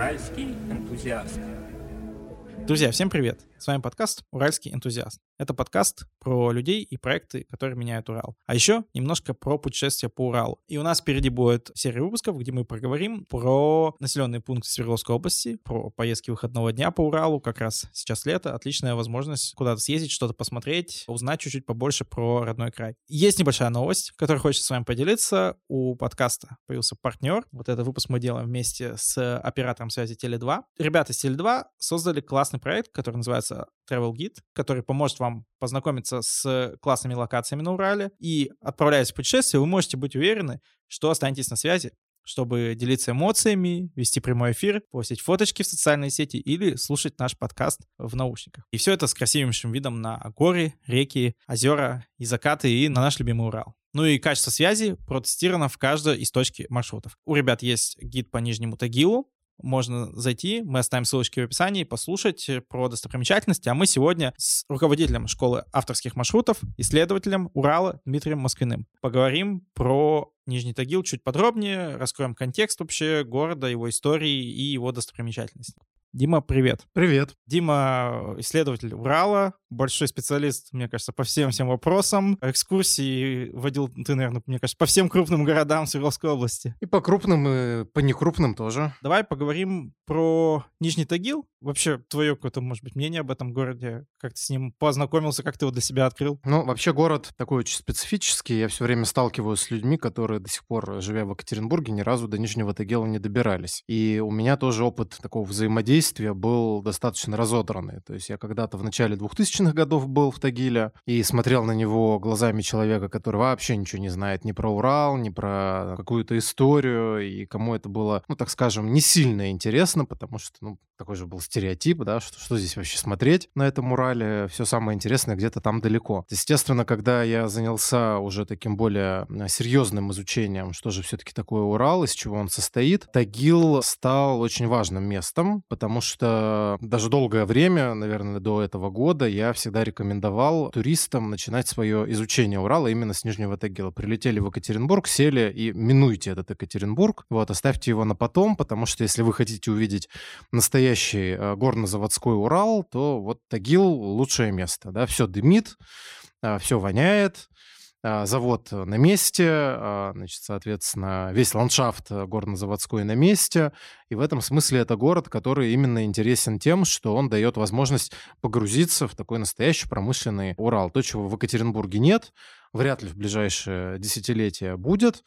Уральский энтузиаст. Друзья, всем привет! С вами подкаст «Уральский энтузиаст». Это подкаст про людей и проекты, которые меняют Урал. А еще немножко про путешествия по Уралу. И у нас впереди будет серия выпусков, где мы проговорим про населенные пункты Свердловской области, про поездки выходного дня по Уралу. Как раз сейчас лето, отличная возможность куда-то съездить, что-то посмотреть, узнать чуть-чуть побольше про родной край. Есть небольшая новость, которую хочется с вами поделиться. У подкаста появился партнер. Вот этот выпуск мы делаем вместе с оператором связи Теле2. Ребята из Теле2 создали классный проект, который называется называется Travel Guide, который поможет вам познакомиться с классными локациями на Урале. И отправляясь в путешествие, вы можете быть уверены, что останетесь на связи, чтобы делиться эмоциями, вести прямой эфир, постить фоточки в социальные сети или слушать наш подкаст в наушниках. И все это с красивейшим видом на горы, реки, озера и закаты и на наш любимый Урал. Ну и качество связи протестировано в каждой из точки маршрутов. У ребят есть гид по Нижнему Тагилу, можно зайти, мы оставим ссылочки в описании, послушать про достопримечательности. А мы сегодня с руководителем школы авторских маршрутов, исследователем Урала Дмитрием Москвиным поговорим про Нижний Тагил чуть подробнее, раскроем контекст вообще города, его истории и его достопримечательности. Дима, привет. Привет. Дима — исследователь Урала, большой специалист, мне кажется, по всем всем вопросам. Экскурсии водил ты, наверное, мне кажется, по всем крупным городам Свердловской области. И по крупным, и по некрупным тоже. Давай поговорим про Нижний Тагил. Вообще, твое какое-то, может быть, мнение об этом городе? Как ты с ним познакомился, как ты его для себя открыл? Ну, вообще город такой очень специфический. Я все время сталкиваюсь с людьми, которые до сих пор, живя в Екатеринбурге, ни разу до Нижнего Тагила не добирались. И у меня тоже опыт такого взаимодействия был достаточно разодранный. То есть я когда-то в начале 2000-х годов был в Тагиле и смотрел на него глазами человека, который вообще ничего не знает ни про Урал, ни про какую-то историю, и кому это было, ну, так скажем, не сильно интересно, потому что, ну, такой же был стереотип, да, что, что здесь вообще смотреть на этом Урале, все самое интересное где-то там далеко. Естественно, когда я занялся уже таким более э, серьезным изучением, что же все-таки такое Урал, из чего он состоит, Тагил стал очень важным местом, потому что даже долгое время, наверное, до этого года, я всегда рекомендовал туристам начинать свое изучение Урала именно с Нижнего Тагила. Прилетели в Екатеринбург, сели и минуйте этот Екатеринбург, вот, оставьте его на потом, потому что если вы хотите увидеть настоящий э, горно-заводской Урал, то вот Тагил лучшее место, да, все дымит, э, все воняет, завод на месте, значит, соответственно, весь ландшафт горно-заводской на месте. И в этом смысле это город, который именно интересен тем, что он дает возможность погрузиться в такой настоящий промышленный Урал. То, чего в Екатеринбурге нет, вряд ли в ближайшее десятилетие будет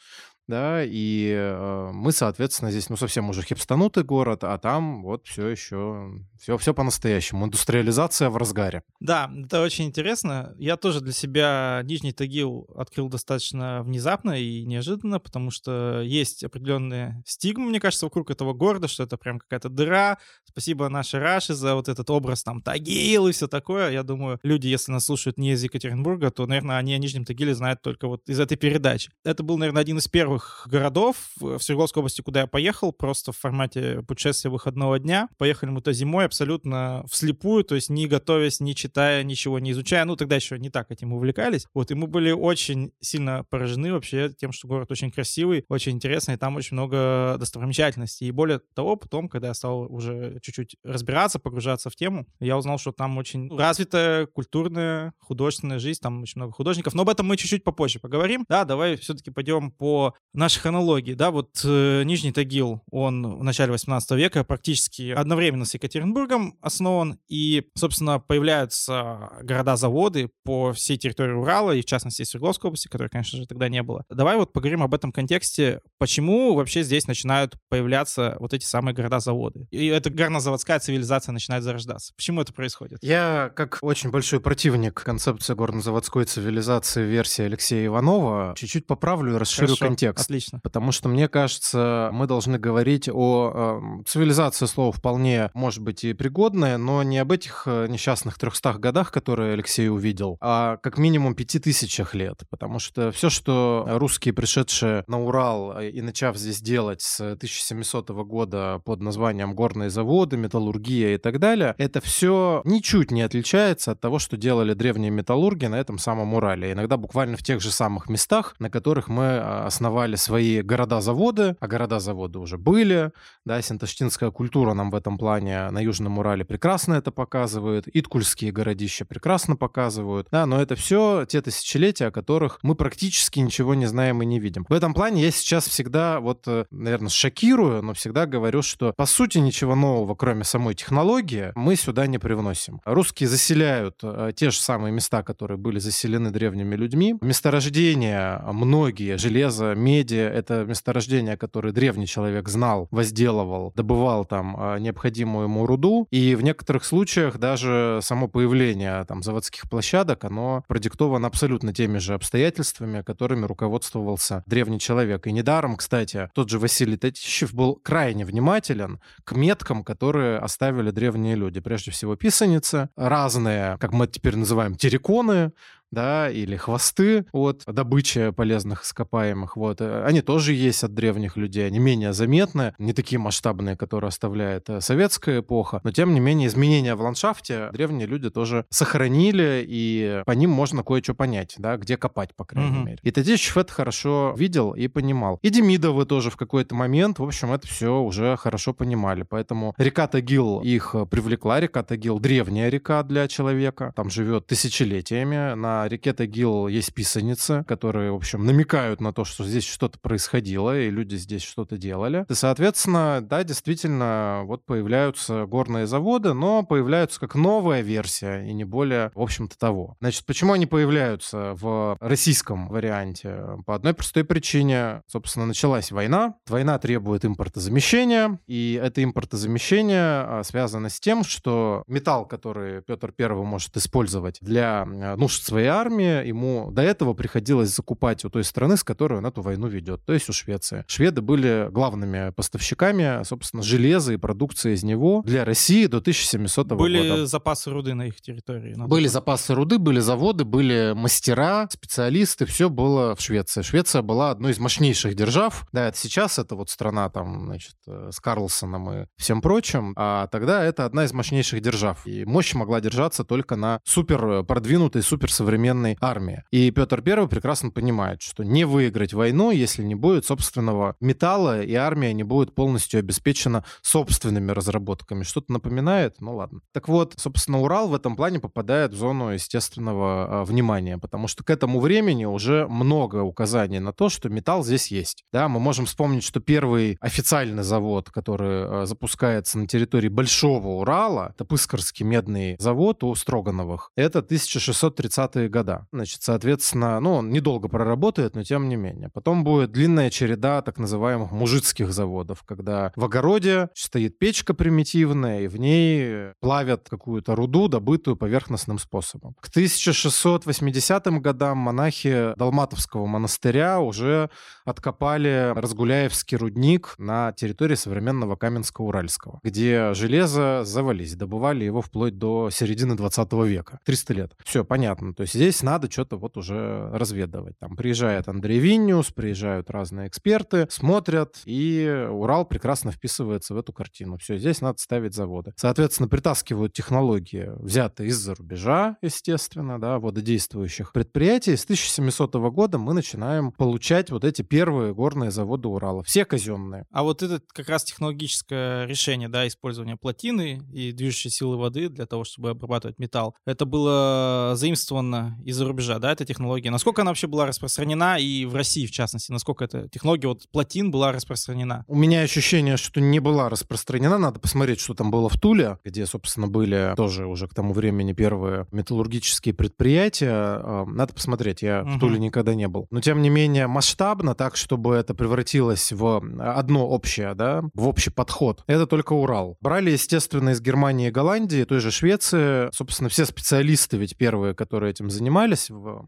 да, и э, мы, соответственно, здесь, ну, совсем уже хипстанутый город, а там вот все еще, все, все по-настоящему, индустриализация в разгаре. Да, это очень интересно. Я тоже для себя Нижний Тагил открыл достаточно внезапно и неожиданно, потому что есть определенные стигмы, мне кажется, вокруг этого города, что это прям какая-то дыра. Спасибо нашей Раши за вот этот образ там Тагил и все такое. Я думаю, люди, если нас слушают не из Екатеринбурга, то, наверное, они о Нижнем Тагиле знают только вот из этой передачи. Это был, наверное, один из первых первых городов в Свердловской области, куда я поехал, просто в формате путешествия выходного дня. Поехали мы то зимой абсолютно вслепую, то есть не готовясь, не читая, ничего не изучая. Ну, тогда еще не так этим увлекались. Вот, и мы были очень сильно поражены вообще тем, что город очень красивый, очень интересный, и там очень много достопримечательностей. И более того, потом, когда я стал уже чуть-чуть разбираться, погружаться в тему, я узнал, что там очень развитая культурная, художественная жизнь, там очень много художников. Но об этом мы чуть-чуть попозже поговорим. Да, давай все-таки пойдем по нашей хронологии, да, вот э, Нижний Тагил, он в начале 18 века практически одновременно с Екатеринбургом основан, и, собственно, появляются города-заводы по всей территории Урала, и в частности Свердловской области, которой, конечно же, тогда не было. Давай вот поговорим об этом контексте, почему вообще здесь начинают появляться вот эти самые города-заводы. И эта горнозаводская цивилизация начинает зарождаться. Почему это происходит? Я, как очень большой противник концепции горнозаводской цивилизации версии Алексея Иванова, чуть-чуть поправлю и расширю Хорошо. контекст. Отлично. Потому что, мне кажется, мы должны говорить о... Э, цивилизация слова вполне, может быть, и пригодная, но не об этих э, несчастных 300 годах, которые Алексей увидел, а как минимум пяти тысячах лет. Потому что все, что русские, пришедшие на Урал э, и начав здесь делать с 1700 года под названием горные заводы, металлургия и так далее, это все ничуть не отличается от того, что делали древние металлурги на этом самом Урале. Иногда буквально в тех же самых местах, на которых мы основали создали свои города-заводы, а города-заводы уже были, да, синташтинская культура нам в этом плане на Южном Урале прекрасно это показывает, иткульские городища прекрасно показывают, да, но это все те тысячелетия, о которых мы практически ничего не знаем и не видим. В этом плане я сейчас всегда вот, э, наверное, шокирую, но всегда говорю, что по сути ничего нового, кроме самой технологии, мы сюда не привносим. Русские заселяют э, те же самые места, которые были заселены древними людьми. Месторождения многие, железо, меди, это месторождения, которые древний человек знал, возделывал, добывал там э, необходимую ему руду. И в некоторых случаях даже само появление там заводских площадок, оно продиктовано абсолютно теми же обстоятельствами, которыми руководствовался древний человек. И недаром, кстати, тот же Василий Татищев был крайне внимателен к меткам, которые оставили древние люди. Прежде всего писаницы, разные, как мы теперь называем, терриконы, да, или хвосты от добычи полезных ископаемых, вот, э, они тоже есть от древних людей, они менее заметны, не такие масштабные, которые оставляет э, советская эпоха, но тем не менее изменения в ландшафте древние люди тоже сохранили, и по ним можно кое-что понять, да, где копать, по крайней mm-hmm. мере. И Тадичев это хорошо видел и понимал. И Демидовы тоже в какой-то момент, в общем, это все уже хорошо понимали, поэтому река Тагил их привлекла, река Тагил древняя река для человека, там живет тысячелетиями на реке Тагил есть писаницы, которые, в общем, намекают на то, что здесь что-то происходило, и люди здесь что-то делали. И, соответственно, да, действительно, вот появляются горные заводы, но появляются как новая версия, и не более, в общем-то, того. Значит, почему они появляются в российском варианте? По одной простой причине. Собственно, началась война. Война требует импортозамещения, и это импортозамещение а, связано с тем, что металл, который Петр Первый может использовать для а, нужд своей армии, ему до этого приходилось закупать у той страны, с которой он эту войну ведет, то есть у Швеции. Шведы были главными поставщиками, собственно, железа и продукции из него для России до 1700 года. Были запасы руды на их территории? На были запасы руды, были заводы, были мастера, специалисты, все было в Швеции. Швеция была одной из мощнейших держав. Да, это сейчас это вот страна там, значит, э, с Карлсоном и всем прочим, а тогда это одна из мощнейших держав. И мощь могла держаться только на супер продвинутой, супер современной современной армии. И Петр I прекрасно понимает, что не выиграть войну, если не будет собственного металла, и армия не будет полностью обеспечена собственными разработками. Что-то напоминает? Ну ладно. Так вот, собственно, Урал в этом плане попадает в зону естественного а, внимания, потому что к этому времени уже много указаний на то, что металл здесь есть. Да, мы можем вспомнить, что первый официальный завод, который а, запускается на территории Большого Урала, это Пыскарский медный завод у Строгановых, это 1630-е года. Значит, соответственно, ну, он недолго проработает, но тем не менее. Потом будет длинная череда так называемых мужицких заводов, когда в огороде стоит печка примитивная, и в ней плавят какую-то руду, добытую поверхностным способом. К 1680 годам монахи Далматовского монастыря уже откопали Разгуляевский рудник на территории современного Каменска-Уральского, где железо завались, добывали его вплоть до середины 20 века. 300 лет. Все, понятно. То есть здесь надо что-то вот уже разведывать. Там приезжает Андрей Винниус, приезжают разные эксперты, смотрят, и Урал прекрасно вписывается в эту картину. Все, здесь надо ставить заводы. Соответственно, притаскивают технологии, взятые из-за рубежа, естественно, да, вододействующих предприятий. С 1700 года мы начинаем получать вот эти первые горные заводы Урала. Все казенные. А вот это как раз технологическое решение, да, использование плотины и движущей силы воды для того, чтобы обрабатывать металл, это было заимствовано из-за рубежа, да, эта технология? Насколько она вообще была распространена и в России, в частности? Насколько эта технология вот плотин была распространена? У меня ощущение, что не была распространена. Надо посмотреть, что там было в Туле, где, собственно, были тоже уже к тому времени первые металлургические предприятия. А, надо посмотреть, я угу. в Туле никогда не был. Но, тем не менее, масштабно, так, чтобы это превратилось в одно общее, да, в общий подход, это только Урал. Брали, естественно, из Германии и Голландии, той же Швеции. Собственно, все специалисты ведь первые, которые этим занимались, в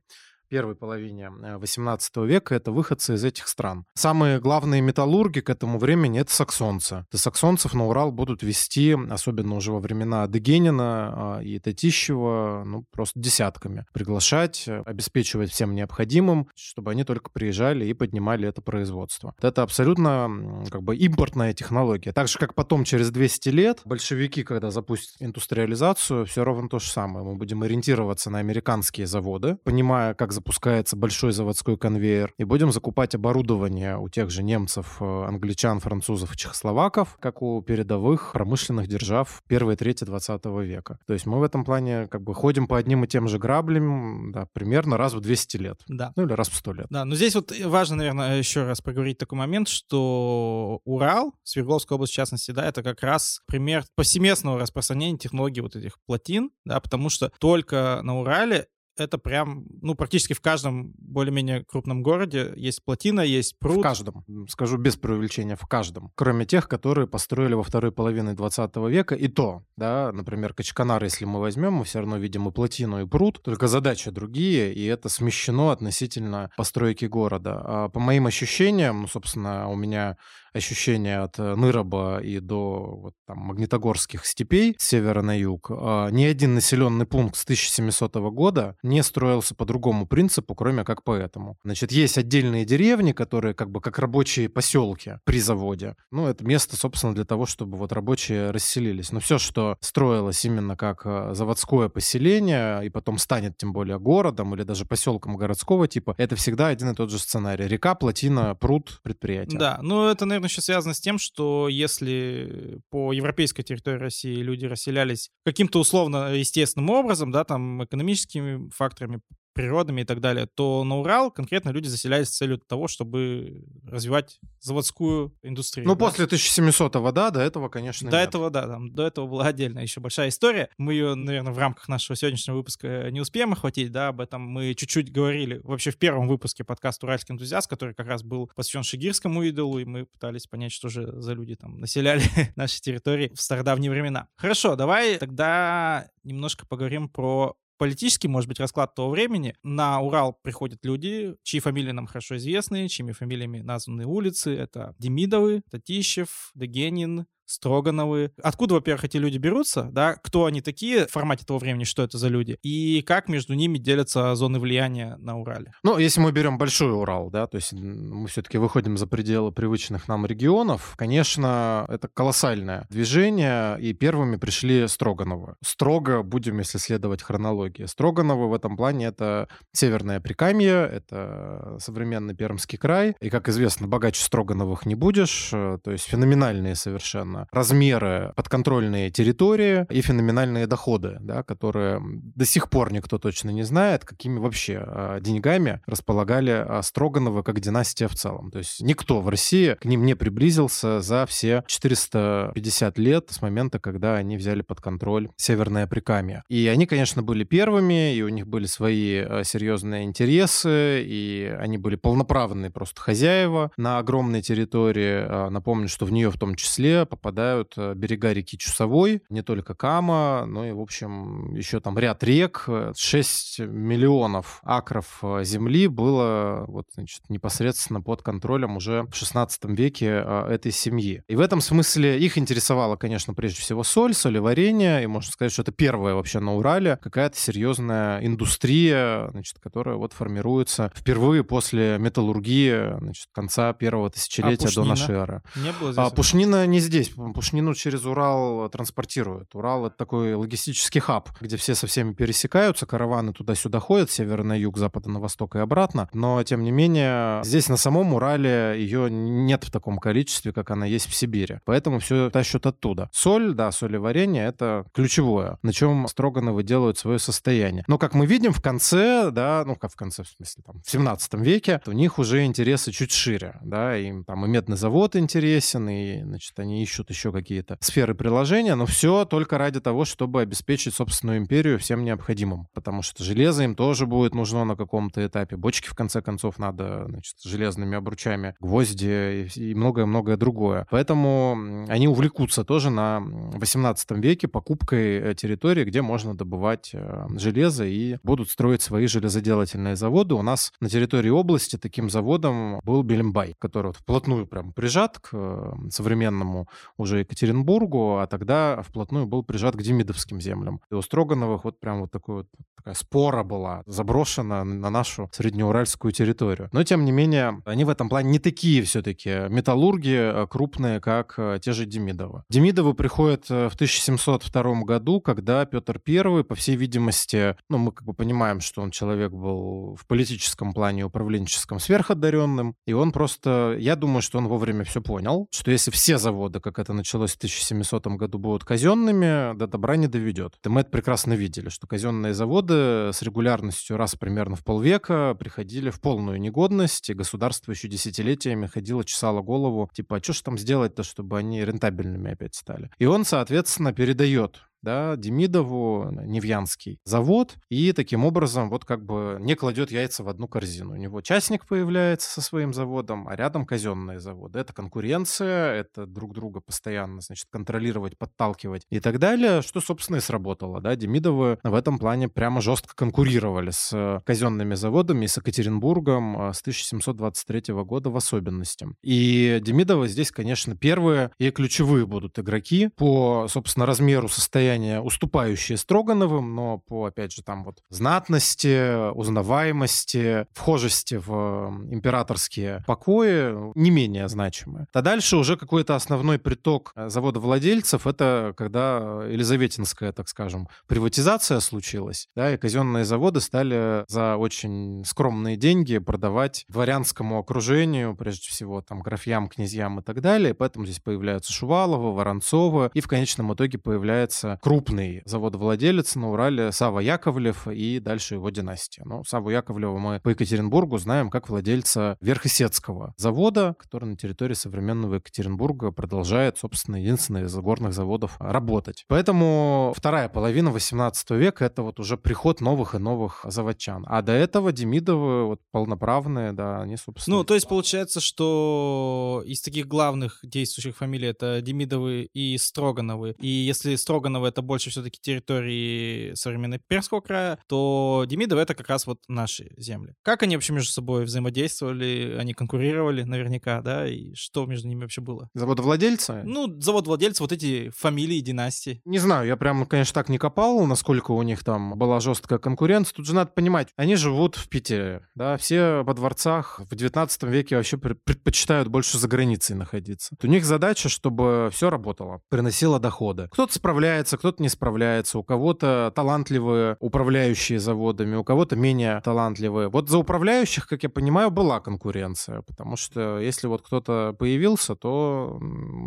первой половине 18 э, века, это выходцы из этих стран. Самые главные металлурги к этому времени — это саксонцы. И саксонцев на Урал будут вести, особенно уже во времена Дегенина а, и Татищева, ну, просто десятками. Приглашать, э, обеспечивать всем необходимым, чтобы они только приезжали и поднимали это производство. Это абсолютно как бы импортная технология. Так же, как потом, через 200 лет, большевики, когда запустят индустриализацию, все равно то же самое. Мы будем ориентироваться на американские заводы, понимая, как запускается большой заводской конвейер, и будем закупать оборудование у тех же немцев, э, англичан, французов и чехословаков, как у передовых промышленных держав первой трети 20 века. То есть мы в этом плане как бы ходим по одним и тем же граблям, да, примерно раз в 200 лет. Да. Ну или раз в 100 лет. Да, но здесь вот важно, наверное, еще раз проговорить такой момент, что Урал, Свердловская область в частности, да, это как раз пример повсеместного распространения технологий вот этих плотин, да, потому что только на Урале это прям, ну, практически в каждом более-менее крупном городе есть плотина, есть пруд. В каждом, скажу без преувеличения, в каждом. Кроме тех, которые построили во второй половине 20 века, и то, да, например, Качканар, если мы возьмем, мы все равно видим и плотину, и пруд, только задачи другие, и это смещено относительно постройки города. А по моим ощущениям, ну, собственно, у меня ощущение от э, Ныроба и до вот, там, Магнитогорских степей с севера на юг, а, ни один населенный пункт с 1700 года не строился по другому принципу, кроме как по этому. Значит, есть отдельные деревни, которые как бы как рабочие поселки при заводе. Ну, это место, собственно, для того, чтобы вот рабочие расселились. Но все, что строилось именно как э, заводское поселение, и потом станет тем более городом или даже поселком городского типа, это всегда один и тот же сценарий. Река, плотина, пруд, предприятие. Да, ну это, наверное, еще связано с тем, что если по европейской территории России люди расселялись каким-то условно естественным образом, да, там экономическими факторами, природными и так далее, то на Урал конкретно люди заселялись с целью того, чтобы развивать заводскую индустрию. Ну, да? после 1700-го, да, до этого, конечно, До нет. этого, да, там, до этого была отдельная еще большая история. Мы ее, наверное, в рамках нашего сегодняшнего выпуска не успеем охватить, да, об этом мы чуть-чуть говорили вообще в первом выпуске подкаста «Уральский энтузиаст», который как раз был посвящен шигирскому идолу, и мы пытались понять, что же за люди там населяли наши территории в стародавние времена. Хорошо, давай тогда немножко поговорим про политический, может быть, расклад того времени. На Урал приходят люди, чьи фамилии нам хорошо известны, чьими фамилиями названы улицы. Это Демидовы, Татищев, Дегенин, Строгановы. Откуда, во-первых, эти люди берутся, да, кто они такие в формате того времени, что это за люди, и как между ними делятся зоны влияния на Урале. Ну, если мы берем большой Урал, да, то есть мы все-таки выходим за пределы привычных нам регионов, конечно, это колоссальное движение, и первыми пришли Строгановы. Строго будем, если следовать хронологии. Строгановы в этом плане это Северное Прикамье, это современный Пермский край, и, как известно, богаче Строгановых не будешь, э, то есть феноменальные совершенно совершенно размеры подконтрольные территории и феноменальные доходы, да, которые до сих пор никто точно не знает, какими вообще а, деньгами располагали а, Строгановы как династия в целом. То есть никто в России к ним не приблизился за все 450 лет с момента, когда они взяли под контроль Северное Прикамье. И они, конечно, были первыми, и у них были свои а, серьезные интересы, и они были полноправные просто хозяева на огромной территории. Напомню, что в нее в том числе попадают э, берега реки Чусовой, не только Кама, но и, в общем, еще там ряд рек. 6 миллионов акров э, земли было вот, значит, непосредственно под контролем уже в 16 веке э, этой семьи. И в этом смысле их интересовала, конечно, прежде всего соль, солеварение, и можно сказать, что это первая вообще на Урале какая-то серьезная индустрия, значит, которая вот формируется впервые после металлургии, значит, конца первого тысячелетия а до нашей эры. Не было здесь? А пушнина не здесь пушнину через Урал транспортируют. Урал — это такой логистический хаб, где все со всеми пересекаются, караваны туда-сюда ходят, север на юг, запада на восток и обратно. Но, тем не менее, здесь на самом Урале ее нет в таком количестве, как она есть в Сибири. Поэтому все тащат оттуда. Соль, да, соль и варенье — это ключевое, на чем Строгановы делают свое состояние. Но, как мы видим, в конце, да, ну, как в конце, в смысле, там, в 17 веке, у них уже интересы чуть шире, да, им там и медный завод интересен, и, значит, они ищут ищут еще какие-то сферы приложения, но все только ради того, чтобы обеспечить собственную империю всем необходимым. Потому что железо им тоже будет нужно на каком-то этапе. Бочки, в конце концов, надо значит, железными обручами, гвозди и многое-многое другое. Поэтому они увлекутся тоже на 18 веке покупкой э, территории, где можно добывать э, железо и будут строить свои железоделательные заводы. У нас на территории области таким заводом был Белембай, который вот вплотную прям прижат к э, современному уже Екатеринбургу, а тогда вплотную был прижат к демидовским землям. И у Строгановых вот прям вот такой вот такая спора была заброшена на нашу среднеуральскую территорию. Но, тем не менее, они в этом плане не такие все-таки металлурги крупные, как э, те же Демидовы. Демидовы приходят э, в 1702 году, когда Петр I, по всей видимости, ну, мы как бы понимаем, что он человек был в политическом плане управленческом сверходаренным, и он просто, я думаю, что он вовремя все понял, что если все заводы, как это началось в 1700 году, будут казенными, до добра не доведет. И мы это прекрасно видели, что казенные заводы с регулярностью раз примерно в полвека приходили в полную негодность, и государство еще десятилетиями ходило, чесало голову, типа, а что ж там сделать-то, чтобы они рентабельными опять стали? И он, соответственно, передает да, Демидову, Невьянский завод, и таким образом вот как бы не кладет яйца в одну корзину. У него частник появляется со своим заводом, а рядом казенные заводы. Это конкуренция, это друг друга постоянно, значит, контролировать, подталкивать и так далее, что, собственно, и сработало, да. Демидовы в этом плане прямо жестко конкурировали с казенными заводами и с Екатеринбургом а, с 1723 года в особенности. И Демидовы здесь, конечно, первые и ключевые будут игроки по, собственно, размеру состояния состояние, уступающее Строгановым, но по, опять же, там вот знатности, узнаваемости, вхожести в императорские покои не менее значимые. А дальше уже какой-то основной приток э, завода владельцев, это когда Елизаветинская, так скажем, приватизация случилась, да, и казенные заводы стали за очень скромные деньги продавать дворянскому окружению, прежде всего, там, графьям, князьям и так далее, поэтому здесь появляются Шувалова, Воронцова, и в конечном итоге появляется крупный заводовладелец на Урале Сава Яковлев и дальше его династия. Ну, Саву Яковлева мы по Екатеринбургу знаем как владельца Верхесецкого завода, который на территории современного Екатеринбурга продолжает, собственно, единственный из горных заводов работать. Поэтому вторая половина 18 века — это вот уже приход новых и новых заводчан. А до этого Демидовы вот полноправные, да, они, собственно... Ну, то есть получается, что из таких главных действующих фамилий это Демидовы и Строгановы. И если Строгановы это больше все-таки территории современной Пермского края, то Демидовы это как раз вот наши земли. Как они вообще между собой взаимодействовали? Они конкурировали наверняка, да? И что между ними вообще было? Заводовладельцы? Ну, завод-владельцы, вот эти фамилии, династии. Не знаю, я прям, конечно, так не копал, насколько у них там была жесткая конкуренция. Тут же надо понимать, они живут в Питере, да, все во дворцах в 19 веке вообще предпочитают больше за границей находиться. У них задача, чтобы все работало, приносило доходы. Кто-то справляется, кто-то не справляется, у кого-то талантливые управляющие заводами, у кого-то менее талантливые. Вот за управляющих, как я понимаю, была конкуренция, потому что если вот кто-то появился, то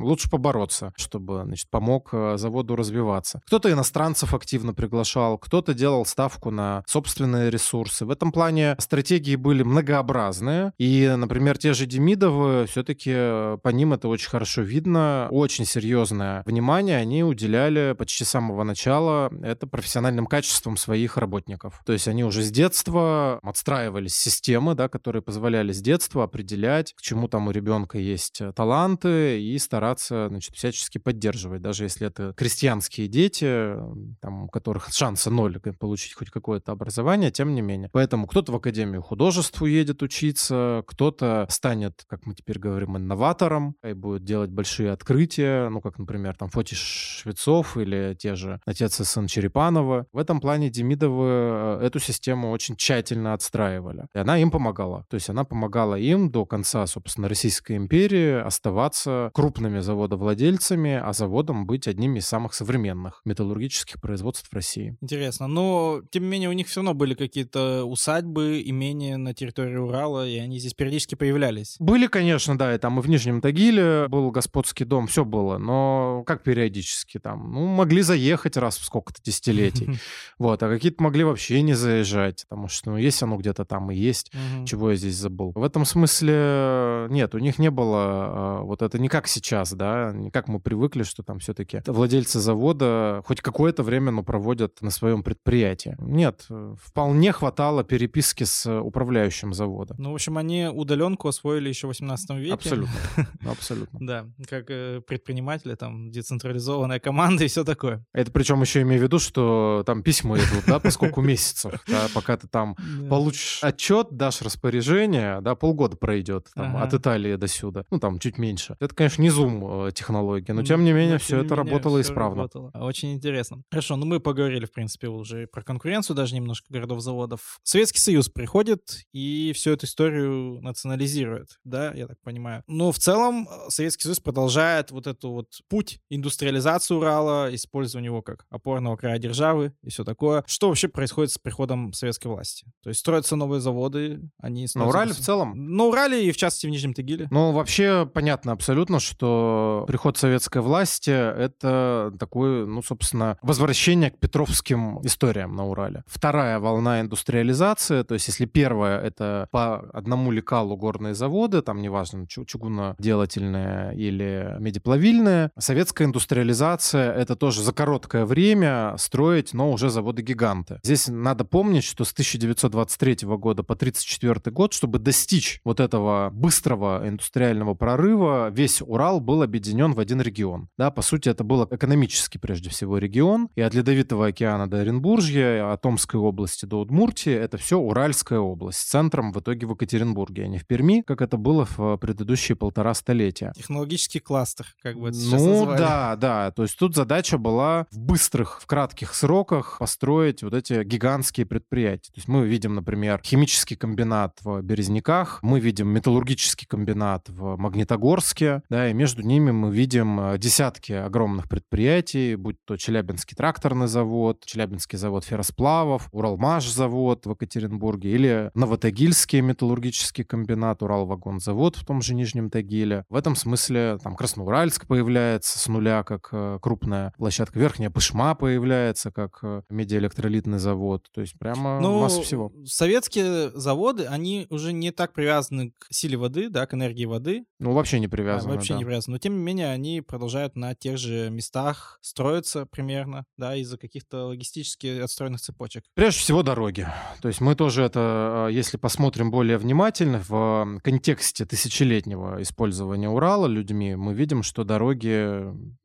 лучше побороться, чтобы, значит, помог э, заводу развиваться. Кто-то иностранцев активно приглашал, кто-то делал ставку на собственные ресурсы. В этом плане стратегии были многообразные, и, например, те же Демидовы, все-таки э, по ним это очень хорошо видно, очень серьезное внимание они уделяли почти самого начала это профессиональным качеством своих работников. То есть они уже с детства отстраивались системы, да, которые позволяли с детства определять, к чему там у ребенка есть э, таланты и стараться, значит, всячески поддерживать. Даже если это крестьянские дети, там, у которых шанса ноль получить хоть какое-то образование, тем не менее. Поэтому кто-то в Академию художеств уедет учиться, кто-то станет, как мы теперь говорим, инноватором и будет делать большие открытия, ну, как, например, там Фоти Швецов или те же отец и сын Черепанова. В этом плане Демидовы э, эту систему очень тщательно отстраивали. И она им помогала. То есть она помогала им до конца, собственно, Российской империи оставаться крупными заводовладельцами, а заводом быть одним из самых современных металлургических производств в России. Интересно. Но, тем не менее, у них все равно были какие-то усадьбы, имения на территории Урала, и они здесь периодически появлялись. Были, конечно, да, и там и в Нижнем Тагиле был господский дом, все было, но как периодически там? Ну, могли заехать раз в сколько-то десятилетий. Вот, а какие-то могли вообще не заезжать, потому что, ну, есть оно где-то там и есть, чего я здесь забыл. В этом смысле нет, у них не было а, вот это не как сейчас, да, не как мы привыкли, что там все-таки владельцы завода хоть какое-то время, но проводят на своем предприятии. Нет, вполне хватало переписки с управляющим завода. Ну, в общем, они удаленку освоили еще в 18 веке. Абсолютно, абсолютно. Да, как э, предприниматели, там, децентрализованная команда и все такое такое. Это причем еще имею в виду, что там письма идут, да, по сколько месяцев, да, пока ты там получишь отчет, дашь распоряжение, да, полгода пройдет там, от Италии до сюда, ну там чуть меньше. Это, конечно, не зум э, технологии, но тем не менее все это работало исправно. Очень интересно. Хорошо, ну мы поговорили, в принципе, уже про конкуренцию, даже немножко городов-заводов. Советский Союз приходит и всю эту историю национализирует, да, я так понимаю. Но в целом э, Советский Союз продолжает вот эту вот путь индустриализации Урала, использование его как опорного края державы и все такое. Что вообще происходит с приходом советской власти? То есть строятся новые заводы, они... На Урале в целом? На Урале и, в частности, в Нижнем Тагиле. Ну, вообще понятно абсолютно, что приход советской власти — это такое, ну, собственно, возвращение к петровским историям на Урале. Вторая волна индустриализации, то есть если первая — это по одному лекалу горные заводы, там неважно, чугуноделательные или медиплавильные, советская индустриализация — это тоже за короткое время строить, но уже заводы-гиганты. Здесь надо помнить, что с 1923 года по 1934 год, чтобы достичь вот этого быстрого индустриального прорыва, весь Урал был объединен в один регион. Да, по сути, это был экономический, прежде всего, регион. И от Ледовитого океана до Оренбуржья, от Омской области до Удмуртии, это все Уральская область. Центром в итоге в Екатеринбурге, а не в Перми, как это было в предыдущие полтора столетия. Технологический кластер, как бы это сейчас Ну, да, да. То есть тут задача была в быстрых, в кратких сроках построить вот эти гигантские предприятия. То есть мы видим, например, химический комбинат в Березняках, мы видим металлургический комбинат в Магнитогорске, да, и между ними мы видим э, десятки огромных предприятий, будь то Челябинский тракторный завод, Челябинский завод ферросплавов, Уралмаш-завод в Екатеринбурге или Новотагильский металлургический комбинат, Уралвагонзавод в том же Нижнем Тагиле. В этом смысле там Красноуральск появляется с нуля как э, крупная площадка, Верхняя Пышма появляется как э, медиаэлектролитный завод. То есть прямо Ну, масса всего. советские заводы, они уже не так привязаны к силе воды, да, к энергии воды. Ну, вообще не А, привязано. вообще да. не привязаны. Но тем не менее, они продолжают на тех же местах строиться примерно, да, из-за каких-то логистически отстроенных цепочек. Прежде всего дороги. То есть мы тоже это, э, если посмотрим более внимательно, в контексте тысячелетнего использования Урала людьми, мы видим, что дороги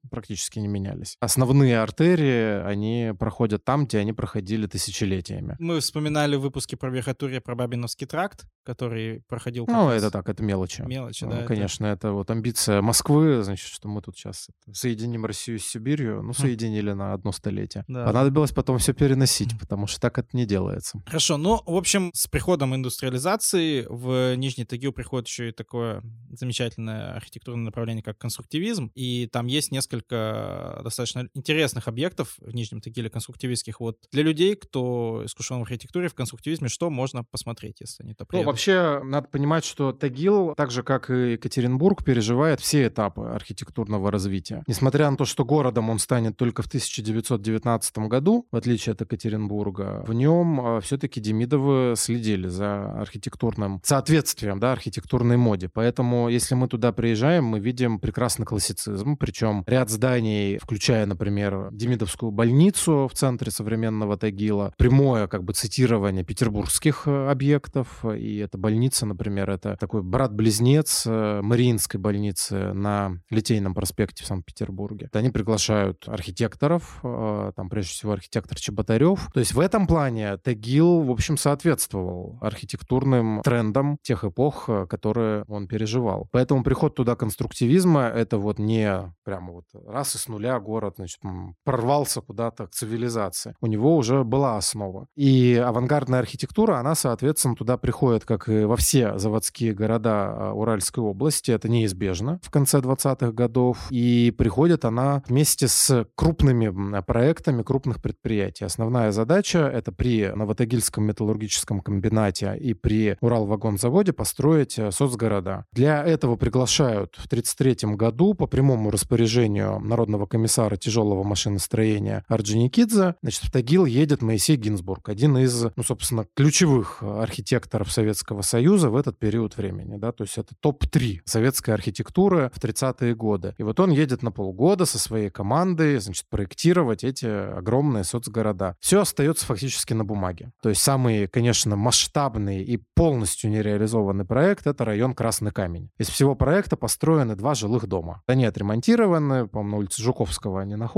практически не менялись. Основные артерии, они проходят там, где они проходили тысячелетиями. Мы вспоминали в выпуске про Верхотурье про Бабиновский тракт, который проходил... Ну, раз это так, это мелочи. Мелочи, Ну, да. это- Конечно, это вот амбиция Москвы, значит, что мы тут сейчас соединим Россию с Сибирью. Ну, соединили на одно столетие. Да. Понадобилось потом все переносить, потому что так это не делается. Хорошо, ну, в общем, с приходом индустриализации в Нижний Тагил приходит еще и такое замечательное архитектурное направление, как конструктивизм, и там есть несколько достаточно интересных объектов в Нижнем Тагиле конструктивистских. Вот для людей, кто искушен в архитектуре, в конструктивизме, что можно посмотреть, если они то Ну, приедут? вообще, надо понимать, что Тагил, так же, как и Екатеринбург, переживает все этапы архитектурного развития. Несмотря на то, что городом он станет только в 1919 году, в отличие от Екатеринбурга, в нем все-таки Демидовы следили за архитектурным соответствием, да, архитектурной моде. Поэтому, если мы туда приезжаем, мы видим прекрасный классицизм, причем ряд зданий, включая, например, Демидовскую больницу в центре современного Тагила, прямое как бы цитирование петербургских э, объектов, и эта больница, например, это такой брат-близнец э, Мариинской больницы на Литейном проспекте в Санкт-Петербурге. Они приглашают архитекторов, э, там прежде всего архитектор Чеботарев. То есть в этом плане Тагил, в общем, соответствовал архитектурным трендам тех эпох, которые он переживал. Поэтому приход туда конструктивизма — это вот не прямо вот раз и с нуля город, значит, м, прорвался куда-то к цивилизации. У него уже была основа. И авангардная архитектура, она, соответственно, туда приходит, как и во все заводские города а, Уральской области. Это неизбежно в конце 20-х годов. И приходит она вместе с крупными проектами крупных предприятий. Основная задача — это при Новотагильском металлургическом комбинате и при Уралвагонзаводе построить э, соцгорода. Для этого приглашают в 1933 году по прямому распоряжению Народного комиссара тяжелого машиностроения Орджоникидзе, значит, в Тагил едет Моисей Гинзбург, один из, ну, собственно, ключевых архитекторов Советского Союза в этот период времени, да, то есть это топ-3 советской архитектуры в 30-е годы. И вот он едет на полгода со своей командой, значит, проектировать эти огромные соцгорода. Все остается фактически на бумаге. То есть самый, конечно, масштабный и полностью нереализованный проект — это район Красный Камень. Из всего проекта построены два жилых дома. Они отремонтированы, по-моему, на улице Жуковского они находятся.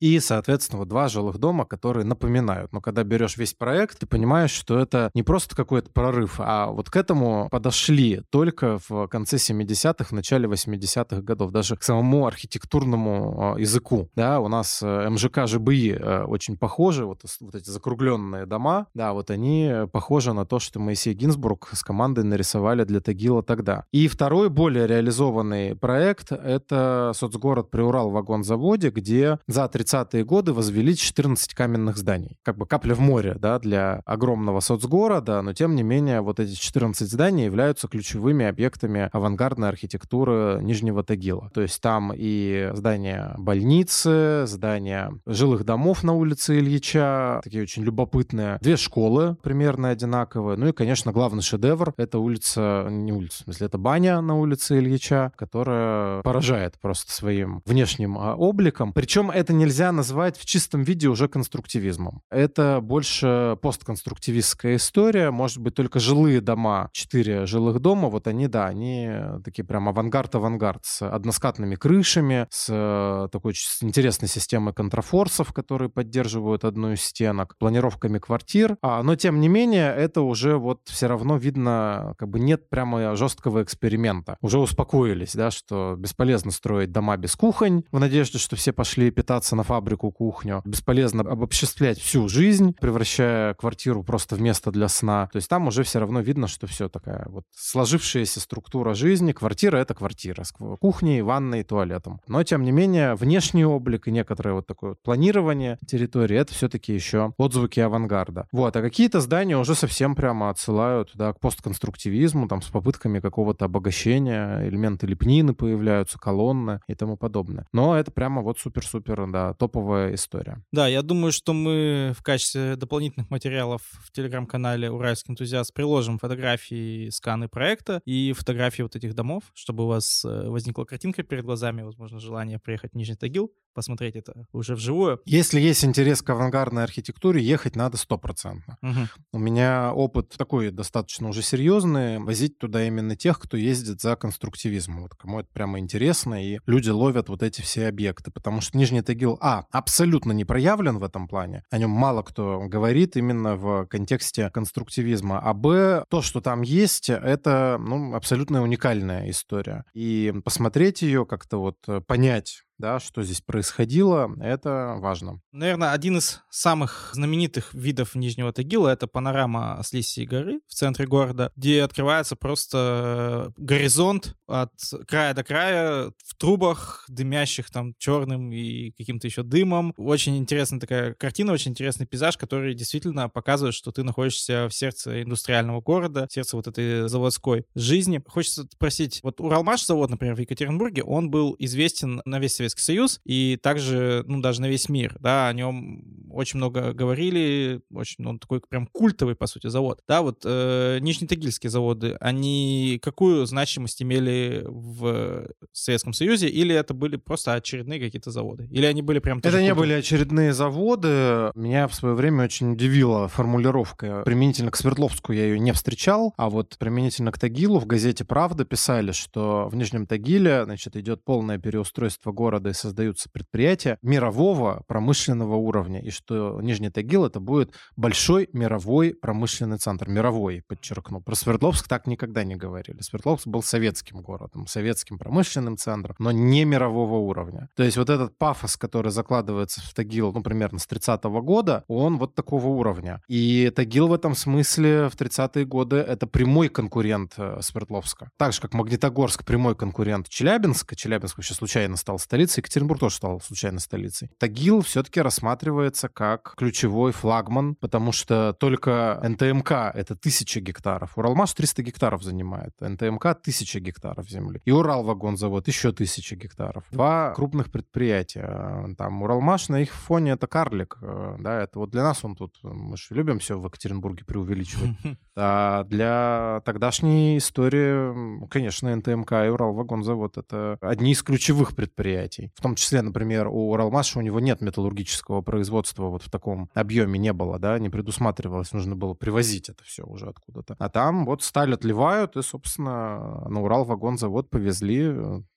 И, соответственно, вот два жилых дома, которые напоминают. Но когда берешь весь проект, ты понимаешь, что это не просто какой-то прорыв, а вот к этому подошли только в конце 70-х, начале 80-х годов. Даже к самому архитектурному а, языку. Да, у нас э, МЖК ЖБИ э, очень похожи, вот, вот эти закругленные дома, да, вот они похожи на то, что Моисей Гинзбург с командой нарисовали для Тагила тогда. И второй, более реализованный проект — это соцгород при Урал-вагонзаводе, где за 30-е годы возвели 14 каменных зданий. Как бы капля в море, да, для огромного соцгорода, но тем не менее вот эти 14 зданий являются ключевыми объектами авангардной архитектуры Нижнего Тагила. То есть там и здания больницы, здания жилых домов на улице Ильича, такие очень любопытные, две школы примерно одинаковые, ну и, конечно, главный шедевр — это улица, не улица, в смысле, это баня на улице Ильича, которая поражает просто своим внешним а, обликом. Причем это нельзя назвать в чистом виде уже конструктивизмом. Это больше постконструктивистская история, может быть, только жилые дома, четыре жилых дома, вот они, да, они такие прям авангард-авангард с односкатными крышами, с э, такой интересной системой контрафорсов, которые поддерживают одну из стенок, планировками квартир. А, но, тем не менее, это уже вот все равно видно, как бы нет прямо жесткого эксперимента. Уже успокоились, да, что бесполезно строить дома без кухонь в надежде, что все пошли питаться на фабрику кухню. Бесполезно обобществлять всю жизнь, превращая квартиру просто в место для сна. То есть там уже все равно видно, что все такая вот сложившаяся структура жизни. Квартира — это квартира с кухней, ванной, туалетом. Но, тем не менее, внешний облик и некоторое вот такое вот планирование территории — это все-таки еще отзвуки авангарда. Вот. А какие-то здания уже совсем прямо отсылают да, к постконструктивизму, там, с попытками какого-то обогащения, элементы лепнины появляются, колонны и тому подобное. Но это прямо вот супер-супер, да, топовая история. Да, я думаю, что мы в качестве дополнительных материалов в телеграм-канале «Уральский энтузиаст» приложим фотографии, сканы проекта и фотографии вот этих домов, чтобы у вас э, возникла картинка перед глазами, возможно, желание приехать в Нижний Тагил, посмотреть это уже вживую. Если есть интерес к авангардной архитектуре, ехать надо стопроцентно. Угу. У меня опыт такой достаточно уже серьезный, возить туда именно тех, кто ездит за конструктивизмом. Вот кому это прямо интересно, и люди ловят вот эти все объекты, потому что Нижний Тагил, а, абсолютно не проявлен в этом плане, о нем мало кто говорит именно в контексте конструктивизма, а б, то, что там есть, это, ну, абсолютно уникальная история. И посмотреть ее, как-то вот э, понять, да, что здесь происходило, это важно. Наверное, один из самых знаменитых видов Нижнего Тагила — это панорама с Лисией горы в центре города, где открывается просто горизонт от края до края в трубах, дымящих там черным и каким-то еще дымом. Очень интересная такая картина, очень интересный пейзаж, который действительно показывает, что ты находишься в сердце индустриального города, в сердце вот этой заводской жизни. Хочется спросить, вот Уралмаш завод, например, в Екатеринбурге, он был известен на весь Советский Союз и также, ну, даже на весь мир, да, о нем очень много говорили, очень, он такой прям культовый, по сути, завод. Да, вот э, Нижнетагильские заводы, они какую значимость имели в Советском Союзе, или это были просто очередные какие-то заводы? Или они были прям... Это не были очередные заводы. Меня в свое время очень удивила формулировка. Применительно к Свердловску я ее не встречал, а вот применительно к Тагилу в газете «Правда» писали, что в Нижнем Тагиле, значит, идет полное переустройство города города и создаются предприятия мирового промышленного уровня, и что Нижний Тагил это будет большой мировой промышленный центр. Мировой, подчеркну. Про Свердловск так никогда не говорили. Свердловск был советским городом, советским промышленным центром, но не мирового уровня. То есть вот этот пафос, который закладывается в Тагил, ну, примерно с 30-го года, он вот такого уровня. И Тагил в этом смысле в 30-е годы это прямой конкурент э, Свердловска. Так же, как Магнитогорск прямой конкурент Челябинска. Челябинск вообще случайно стал столицей столицей, Екатеринбург тоже стал случайно столицей. Тагил все-таки рассматривается как ключевой флагман, потому что только НТМК — это тысяча гектаров. Уралмаш 300 гектаров занимает, НТМК — тысяча гектаров земли. И Уралвагонзавод еще тысяча гектаров. Два крупных предприятия. Там Уралмаш на их фоне — это карлик. Э, да, это вот для нас он тут, мы же любим все в Екатеринбурге преувеличивать. А для тогдашней истории, конечно, НТМК и Уралвагонзавод — это одни из ключевых предприятий предприятий. В том числе, например, у Уралмаша у него нет металлургического производства вот в таком объеме не было, да, не предусматривалось, нужно было привозить это все уже откуда-то. А там вот сталь отливают, и, собственно, на Урал вагонзавод повезли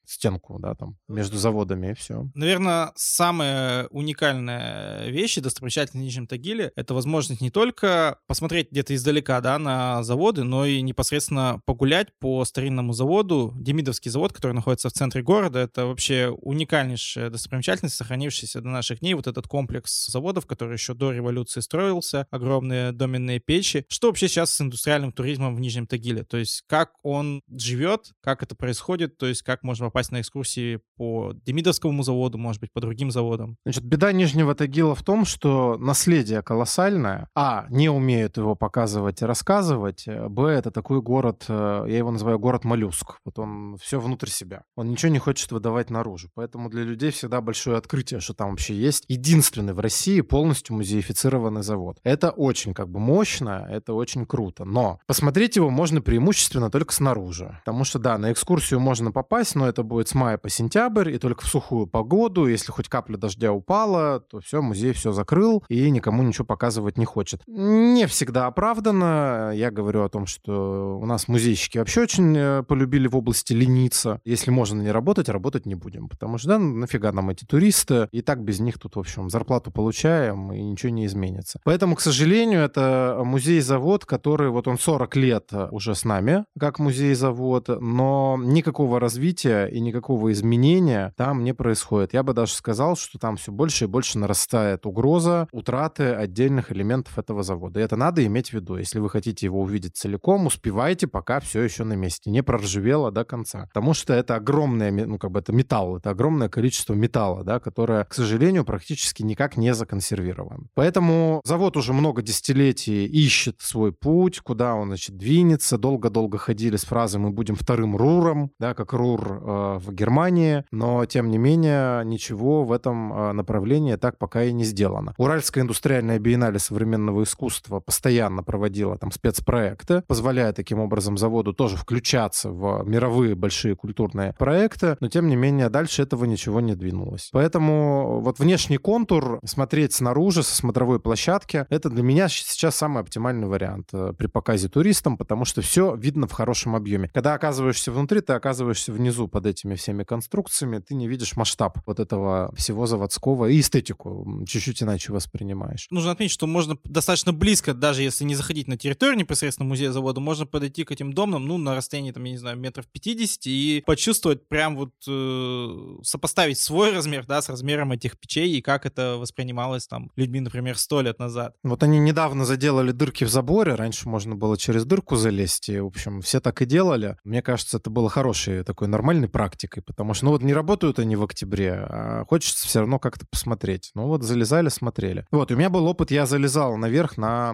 стенку, да, там, между заводами, и все. Наверное, самая уникальная вещь и достопримечательность в Нижнем Тагиле — это возможность не только посмотреть где-то издалека, да, на заводы, но и непосредственно погулять по старинному заводу. Демидовский завод, который находится в центре города, это вообще уникальнейшая достопримечательность, сохранившаяся до наших дней. Вот этот комплекс заводов, который еще до революции строился, огромные доменные печи. Что вообще сейчас с индустриальным туризмом в Нижнем Тагиле? То есть как он живет, как это происходит, то есть как можно попасть на экскурсии по Демидовскому заводу, может быть, по другим заводам? Значит, беда Нижнего Тагила в том, что наследие колоссальное. А, не умеют его показывать и рассказывать. Б, это такой город, э, я его называю город-моллюск. Вот он все внутрь себя. Он ничего не хочет выдавать наружу. Поэтому для людей всегда большое открытие, что там вообще есть единственный в России полностью музеифицированный завод. Это очень как бы мощно, это очень круто. Но посмотреть его можно преимущественно только снаружи. Потому что, да, на экскурсию можно попасть, но это будет с мая по сентябрь, и только в сухую погоду. Если хоть капля дождя упала, то все, музей все закрыл, и никому ничего показывать не хочет. Не всегда оправдано. Я говорю о том, что у нас музейщики вообще очень э, полюбили в области лениться. Если можно не работать, работать не будем. Потому что, да, нафига нам эти туристы? И так без них тут, в общем, зарплату получаем, и ничего не изменится. Поэтому, к сожалению, это музей-завод, который вот он 40 лет уже с нами, как музей-завод, но никакого развития и никакого изменения там не происходит. Я бы даже сказал, что там все больше и больше нарастает угроза утраты отдельных элементов этого завода. И это надо иметь в виду. Если вы хотите его увидеть целиком, успевайте, пока все еще на месте. Не проржавело до конца. Потому что это огромное, ну, как бы это металл, это огромное количество металла, да, которое, к сожалению, практически никак не законсервировано. Поэтому завод уже много десятилетий ищет свой путь, куда он, значит, двинется. Долго-долго ходили с фразой «мы будем вторым РУРом», да, как РУР э, в Германии, но, тем не менее, ничего в этом э, направлении так пока и не сделано. Уральская индустриальная биеннале современного искусства постоянно проводила там спецпроекты, позволяя таким образом заводу тоже включаться в мировые большие культурные проекты, но, тем не менее, дальше этого ничего не двинулось. Поэтому вот внешний контур, смотреть снаружи, со смотровой площадки, это для меня сейчас самый оптимальный вариант э, при показе туристам, потому что все видно в хорошем объеме. Когда оказываешься внутри, ты оказываешься внизу под этими всеми конструкциями, ты не видишь масштаб вот этого всего заводского и эстетику чуть-чуть иначе воспринимаешь. Нужно отметить, что можно достаточно близко, даже если не заходить на территорию непосредственно музея завода, можно подойти к этим домам, ну, на расстоянии, там, я не знаю, метров 50 и почувствовать прям вот, э, сопоставить свой размер, да, с размером этих печей и как это воспринималось там людьми, например, сто лет назад. Вот они недавно заделали дырки в заборе, раньше можно было через дырку залезть, и, в общем, все так и делали. Мне кажется, это было хорошей такой нормальной практикой, потому что, ну, вот не работают они в октябре, а хочется все равно как-то посмотреть. Ну, вот залезали, смотрели. Вот, у меня был опыт, я залезал наверх на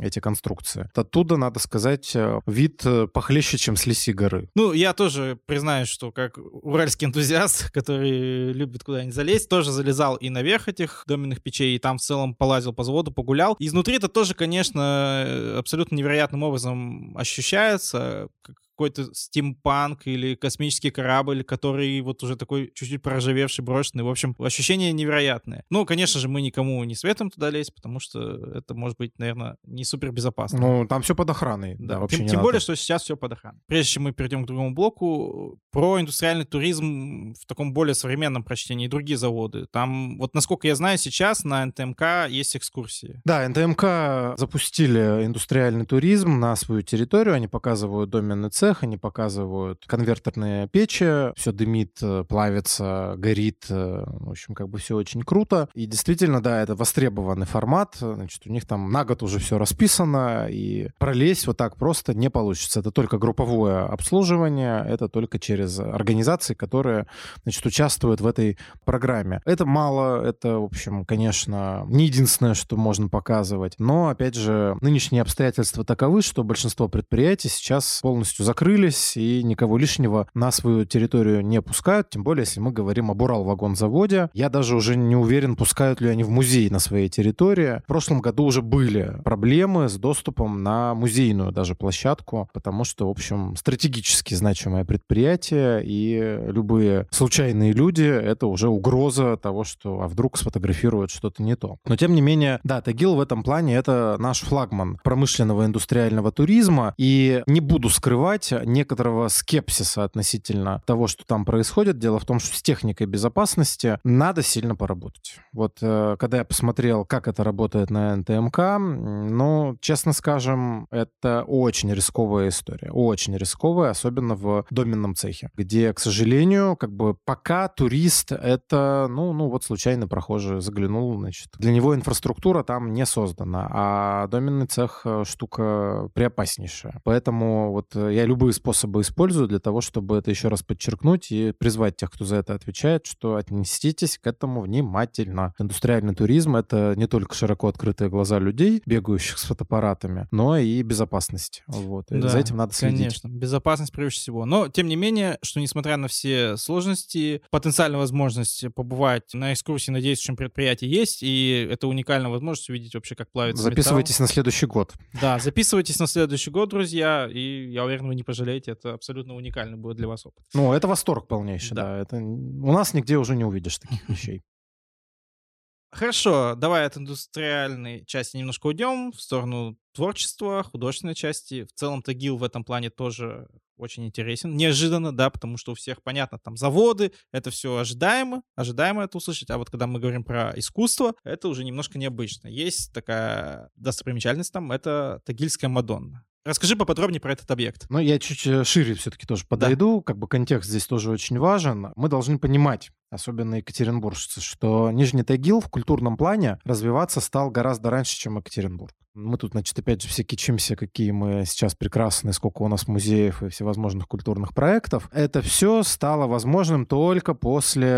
эти конструкции. Оттуда, надо сказать, э, вид э, похлеще, чем с Лиси горы. Ну, я тоже признаюсь, что как уральский энтузиаст, который любит куда-нибудь залезть, тоже залезал и наверх этих доменных печей, и там в целом полазил по заводу, погулял. Изнутри это тоже, конечно, э, абсолютно невероятным образом ощущается, какой-то стимпанк или космический корабль, который вот уже такой чуть-чуть проржавевший, брошенный. В общем, ощущения невероятные. Ну, конечно же, мы никому не светом туда лезть, потому что это может быть, наверное, не супер безопасно. Ну, там все под охраной. Да, да вообще тем, тем более, что сейчас все под охраной. Прежде чем мы перейдем к другому блоку, про индустриальный туризм в таком более современном прочтении и другие заводы. Там, вот насколько я знаю, сейчас на НТМК есть экскурсии. Да, НТМК запустили индустриальный туризм на свою территорию. Они показывают доменный цех, цех, они показывают конвертерные печи, все дымит, э, плавится, горит, э, в общем, как бы все очень круто. И действительно, да, это востребованный формат, значит, у них там на год уже все расписано, и пролезть вот так просто не получится. Это только групповое обслуживание, это только через организации, которые, значит, участвуют в этой программе. Это мало, это, в общем, конечно, не единственное, что можно показывать, но, опять же, нынешние обстоятельства таковы, что большинство предприятий сейчас полностью закрыты закрылись и никого лишнего на свою территорию не пускают, тем более, если мы говорим об Урал-вагонзаводе. Я даже уже не уверен, пускают ли они в музей на своей территории. В прошлом году уже были проблемы с доступом на музейную даже площадку, потому что, в общем, стратегически значимое предприятие, и любые случайные люди — это уже угроза того, что а вдруг сфотографируют что-то не то. Но, тем не менее, да, Тагил в этом плане — это наш флагман промышленного индустриального туризма, и не буду скрывать, избежать некоторого скепсиса относительно того, что там происходит. Дело в том, что с техникой безопасности надо сильно поработать. Вот э, когда я посмотрел, как это работает на НТМК, ну, честно скажем, это очень рисковая история. Очень рисковая, особенно в доменном цехе, где, к сожалению, как бы пока турист — это, ну, ну вот случайно прохожий заглянул, значит, для него инфраструктура там не создана, а доменный цех э, штука преопаснейшая. Поэтому вот э, я любые способы использую для того, чтобы это еще раз подчеркнуть и призвать тех, кто за это отвечает, что отнеситесь к этому внимательно. Индустриальный туризм — это не только широко открытые глаза людей, бегающих с фотоаппаратами, но и безопасность. Вот. Да, за этим надо следить. Конечно, безопасность прежде всего. Но, тем не менее, что несмотря на все сложности, потенциальная возможность побывать на экскурсии на действующем предприятии есть, и это уникальная возможность увидеть вообще, как плавится Записывайтесь металл. на следующий год. Да, записывайтесь на следующий год, друзья, и я уверен, вы не пожалеете, это абсолютно уникальный будет для вас опыт. Ну, это восторг полнейший, да. Да. Это... У нас нигде уже не увидишь таких вещей. Хорошо, давай от индустриальной части немножко уйдем в сторону творчества, художественной части. В целом Тагил в этом плане тоже очень интересен. Неожиданно, да, потому что у всех понятно, там заводы, это все ожидаемо, ожидаемо это услышать. А вот когда мы говорим про искусство, это уже немножко необычно. Есть такая достопримечательность там, это Тагильская Мадонна. Расскажи поподробнее про этот объект. Ну, я чуть э, шире все-таки тоже подойду. Как бы контекст здесь тоже очень важен. Мы должны понимать, особенно екатеринбуржцы, что Нижний Тагил в культурном плане развиваться стал гораздо раньше, чем Екатеринбург. Мы тут, значит, опять же все кичимся, какие мы сейчас прекрасные, сколько у нас музеев и всевозможных культурных проектов. Это все стало возможным только после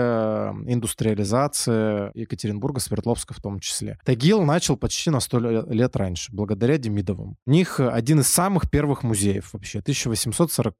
индустриализации Екатеринбурга, Свердловска в том числе. Тагил начал почти на 100 лет раньше, благодаря Демидовым. У них один из самых первых музеев вообще, 1840,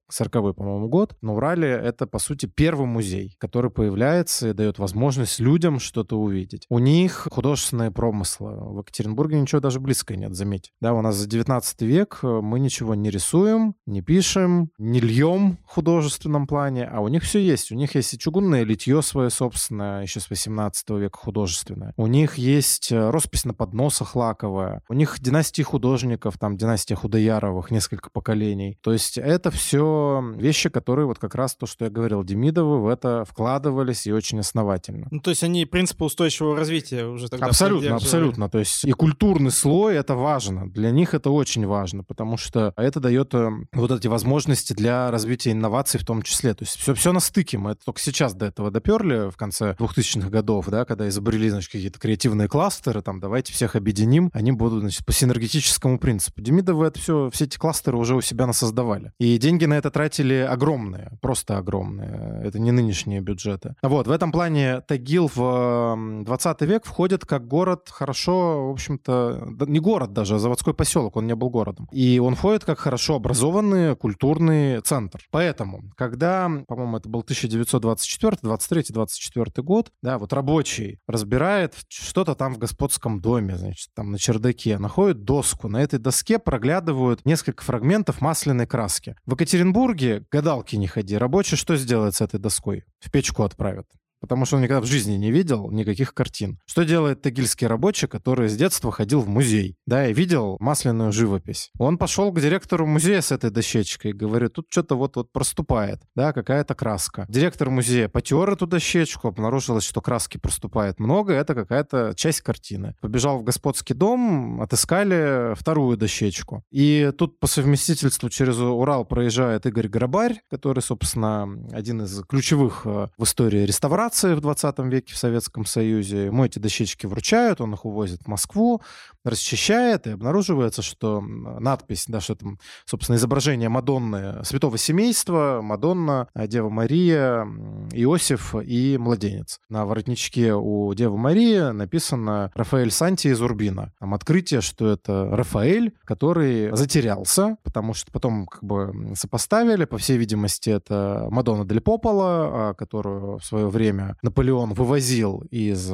по-моему, год. На Урале это, по сути, первый музей, который появляется и дает возможность людям что-то увидеть. У них художественные промыслы. В Екатеринбурге ничего даже близко нет, заметь. Да, у нас за 19 век э, мы ничего не рисуем, не пишем, не льем в художественном плане, а у них все есть. У них есть и чугунное литье свое собственное, еще с 18 века художественное. У них есть э, роспись на подносах лаковая. У них династии художников, там династия Худояровых, несколько поколений. То есть это все вещи, которые вот как раз то, что я говорил, Демидовы в это вкладывались и очень основательно. Ну, то есть они принципы устойчивого развития уже тогда Абсолютно, абсолютно. То есть и культурный слой это важно. Для них это очень важно, потому что это дает э, вот эти возможности для развития инноваций в том числе. То есть все, все на стыке. Мы это только сейчас до этого доперли в конце 2000-х годов, да, когда изобрели, значит, какие-то креативные кластеры, там, давайте всех объединим, они будут, значит, по синергетическому принципу. Демидовы это все, все эти кластеры уже у себя насоздавали. И деньги на это тратили огромные, просто огромные. Это не нынешние бюджеты. Вот, в этом плане Тагил в м, 20 век входит как город хорошо, в общем-то, не город даже, а заводской поселок, он не был городом. И он входит как хорошо образованный культурный центр. Поэтому, когда, по-моему, это был 1924, 23, 24 год, да, вот рабочий разбирает что-то там в господском доме, значит, там на чердаке, находит доску, на этой доске проглядывают несколько фрагментов масляной краски. В Екатеринбурге гадалки не ходи, рабочий что сделает с этой доской? В печку отправят. Потому что он никогда в жизни не видел никаких картин. Что делает тагильский рабочий, который с детства ходил в музей, да, и видел масляную живопись? Он пошел к директору музея с этой дощечкой и говорит, тут что-то вот-вот проступает, да, какая-то краска. Директор музея потер эту дощечку, обнаружилось, что краски проступает много, это какая-то часть картины. Побежал в господский дом, отыскали вторую дощечку. И тут по совместительству через Урал проезжает Игорь Грабарь, который, собственно, один из ключевых э, в истории реставрации в 20 веке в Советском Союзе. Ему эти дощечки вручают, он их увозит в Москву, расчищает, и обнаруживается, что надпись, да, что там, собственно, изображение Мадонны святого семейства, Мадонна, э, Дева Мария, Иосиф и младенец. На воротничке у Девы Марии написано «Рафаэль Санти из Урбина». Там открытие, что это Рафаэль, который затерялся, потому что потом как бы сопоставили, по всей видимости, это Мадонна Дель Пополо, а, которую в свое время Наполеон вывозил из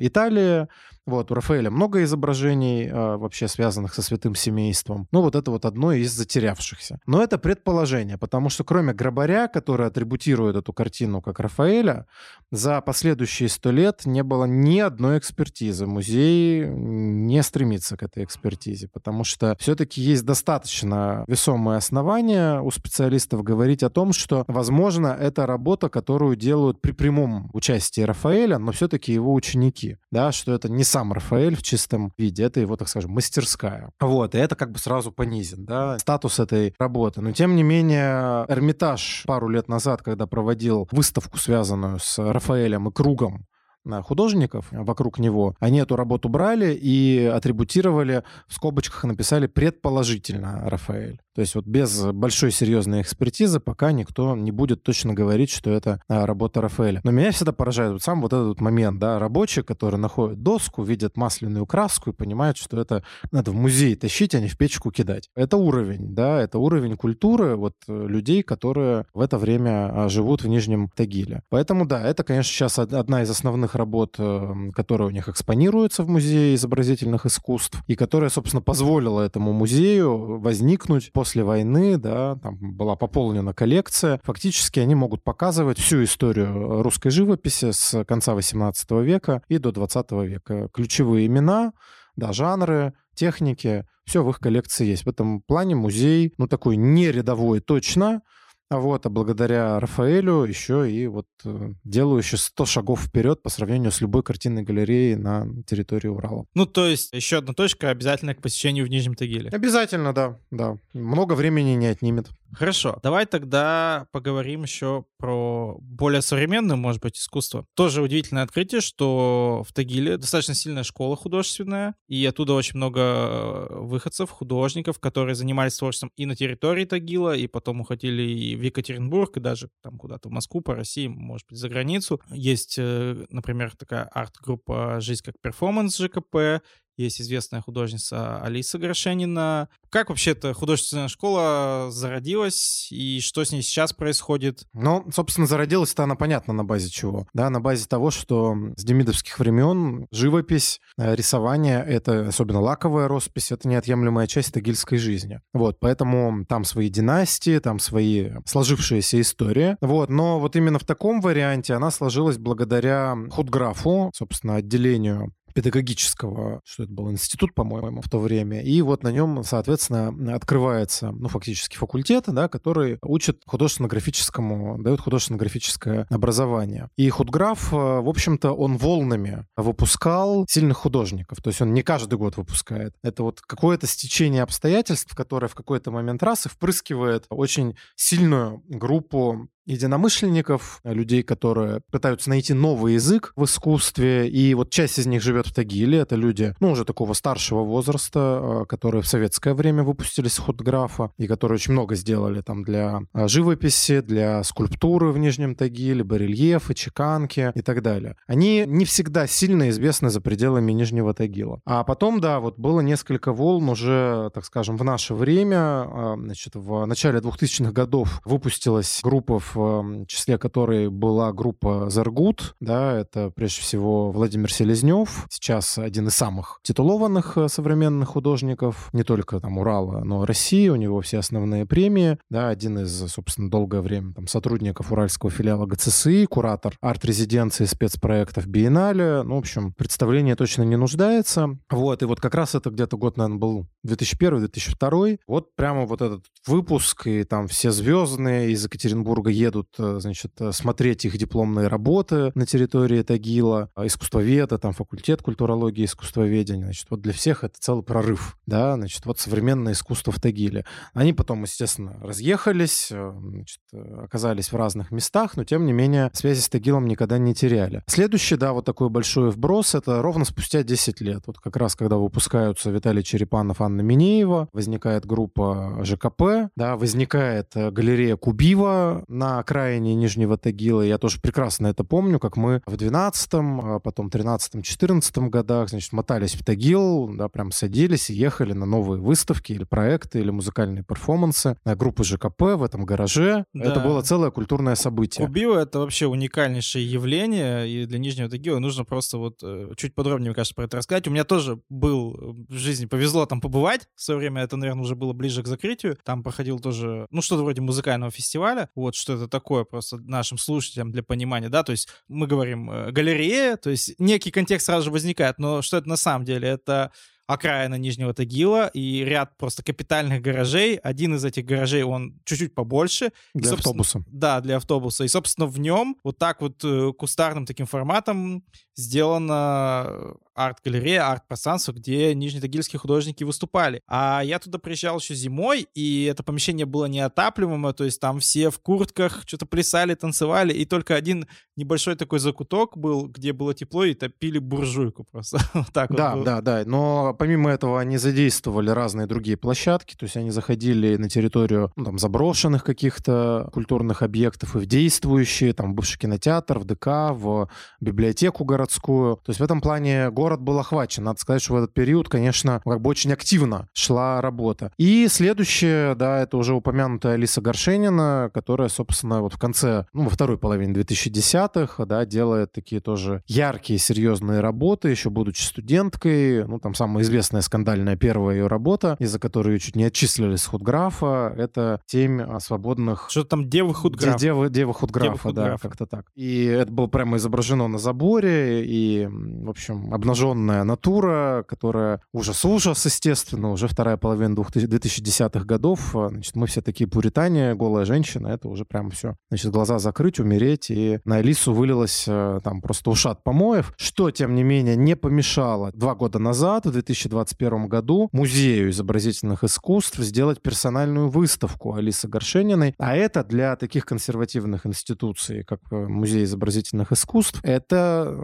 Италии, Вот, у Рафаэля много изображений э, вообще связанных со святым семейством. Ну, вот это вот одно из затерявшихся. Но это предположение, потому что кроме Грабаря, который атрибутирует эту картину как Рафаэля, за последующие сто лет не было ни одной экспертизы. Музей не стремится к этой экспертизе, потому что все-таки есть достаточно весомые основания у специалистов говорить о том, что, возможно, это работа, которую делают при прямом участии Рафаэля, но все-таки его ученики, да, что это не сам Рафаэль в чистом виде, это его, так скажем, мастерская. Вот, и это как бы сразу понизит, да, статус этой работы. Но, тем не менее, Эрмитаж пару лет назад, когда проводил выставку, связанную с Рафаэлем и кругом художников вокруг него, они эту работу брали и атрибутировали, в скобочках написали «предположительно Рафаэль». То есть вот без большой серьезной экспертизы пока никто не будет точно говорить, что это а, работа Рафаэля. Но меня всегда поражает вот сам вот этот момент, да, рабочий, который находит доску, видит масляную краску и понимает, что это надо в музей тащить, а не в печку кидать. Это уровень, да, это уровень культуры вот э, людей, которые в это время а, живут в Нижнем Тагиле. Поэтому, да, это, конечно, сейчас одна из основных работ, э, которая у них экспонируется в Музее изобразительных искусств и которая, собственно, позволила этому музею возникнуть после войны, да, там была пополнена коллекция. Фактически они могут показывать всю историю русской живописи с конца 18 века и до 20 века. Ключевые имена, да, жанры, техники, все в их коллекции есть. В этом плане музей, ну, такой не рядовой точно, вот, а благодаря Рафаэлю еще и вот э, делаю еще 100 шагов вперед по сравнению с любой картинной галереей на территории Урала. Ну, то есть еще одна точка обязательно к посещению в Нижнем Тагиле. Обязательно, да, да. Много времени не отнимет. Хорошо, давай тогда поговорим еще про более современное, может быть, искусство. Тоже удивительное открытие, что в Тагиле достаточно сильная школа художественная, и оттуда очень много э, выходцев, художников, которые занимались творчеством и на территории Тагила, и потом уходили и в Екатеринбург, и даже там куда-то в Москву, по России, может быть, за границу. Есть, э, например, такая арт-группа «Жизнь как перформанс» ЖКП, есть известная художница Алиса Грошенина. Как вообще эта художественная школа зародилась и что с ней сейчас происходит? Ну, собственно, зародилась-то она понятно на базе чего. Да, на базе того, что с демидовских времен живопись, э, рисование, это особенно лаковая роспись, это неотъемлемая часть тагильской жизни. Вот, поэтому там свои династии, там свои сложившиеся истории. Вот, но вот именно в таком варианте она сложилась благодаря худграфу, собственно, отделению педагогического, что это был институт, по-моему, в то время. И вот на нем, соответственно, открывается, ну, фактически факультет, да, который учит художественно-графическому, дает художественно-графическое образование. И худграф, э, в общем-то, он волнами выпускал сильных художников. То есть он не каждый год выпускает. Это вот какое-то стечение обстоятельств, которое в какой-то момент раз и впрыскивает очень сильную группу единомышленников, людей, которые пытаются найти новый язык в искусстве. И вот часть из них живет в Тагиле. Это люди, ну, уже такого старшего возраста, а, которые в советское время выпустились с худграфа и которые очень много сделали там для а, живописи, для скульптуры в Нижнем Тагиле, барельефы, чеканки и так далее. Они не всегда сильно известны за пределами Нижнего Тагила. А потом, да, вот было несколько волн уже, так скажем, в наше время. Значит, в начале 2000-х годов выпустилась группа в в числе которой была группа Заргут, да, это прежде всего Владимир Селезнев, сейчас один из самых титулованных э, современных художников, не только там Урала, но России, у него все основные премии, да, один из, собственно, долгое время там сотрудников уральского филиала ГЦСИ, куратор арт-резиденции спецпроектов Биеннале, ну, в общем, представление точно не нуждается, вот, и вот как раз это где-то год, наверное, был 2001-2002, вот прямо вот этот выпуск, и там все звездные из Екатеринбурга едут, э, значит, э, смотреть их дипломные работы на территории Тагила, а искусствоведа, там факультет культурологии, искусствоведения, значит, вот для всех это целый прорыв, да, значит, вот современное искусство в Тагиле. Они потом, естественно, разъехались, э, значит, оказались в разных местах, но, тем не менее, связи с Тагилом никогда не теряли. Следующий, да, вот такой большой вброс, это ровно спустя 10 лет, вот как раз когда выпускаются Виталий Черепанов, Анна Минеева, возникает группа ЖКП, да, возникает галерея Кубива на на окраине Нижнего Тагила. Я тоже прекрасно это помню, как мы в 12-м, а потом 13-14 годах, значит, мотались в Тагил, да, прям садились и ехали на новые выставки или проекты, или музыкальные перформансы на группы ЖКП в этом гараже. Да. Это было целое культурное событие. Кубио — это вообще уникальнейшее явление, и для Нижнего Тагила нужно просто вот э, чуть подробнее, мне кажется, про это рассказать. У меня тоже был в жизни, повезло там побывать. В свое время это, наверное, уже было ближе к закрытию. Там проходил тоже, ну, что-то вроде музыкального фестиваля. Вот что это такое просто нашим слушателям для понимания, да, то есть мы говорим э, галерея, то есть некий контекст сразу же возникает, но что это на самом деле? Это окраина Нижнего Тагила и ряд просто капитальных гаражей. Один из этих гаражей, он чуть-чуть побольше. Для и, автобуса. Да, для автобуса. И, собственно, в нем вот так вот э, кустарным таким форматом сделана арт-галерея, арт-пространство, где нижнетагильские художники выступали. А я туда приезжал еще зимой, и это помещение было неотапливаемое, то есть там все в куртках что-то плясали, танцевали, и только один небольшой такой закуток был, где было тепло, и топили буржуйку просто. вот так да, вот да, да. Но помимо этого они задействовали разные другие площадки, то есть они заходили на территорию ну, там, заброшенных каких-то культурных объектов и в действующие, там, в бывший кинотеатр, в ДК, в библиотеку городскую. То есть в этом плане город был охвачен. Надо сказать, что в этот период, конечно, как бы очень активно шла работа. И следующее, да, это уже упомянутая Алиса Горшенина, которая, собственно, вот в конце, ну, во второй половине 2010-х, да, делает такие тоже яркие, серьезные работы, еще будучи студенткой. Ну, там самая известная скандальная первая ее работа, из-за которой ее чуть не отчислили с худграфа, это «Темь свободных...» Что там, девы худграфа? Девы, девы худграфа, да, как-то так. И это было прямо изображено на заборе, и, в общем, обнаженная натура, которая ужас-ужас, естественно, уже вторая половина 2010-х годов. А, значит, мы все такие пуритане, голая женщина, это уже прям все. Значит, глаза закрыть, умереть, и на Алису вылилось а, там просто ушат помоев, что, тем не менее, не помешало два года назад, в 2021 году, Музею изобразительных искусств сделать персональную выставку Алисы Горшениной, а это для таких консервативных институций, как э, Музей изобразительных искусств, это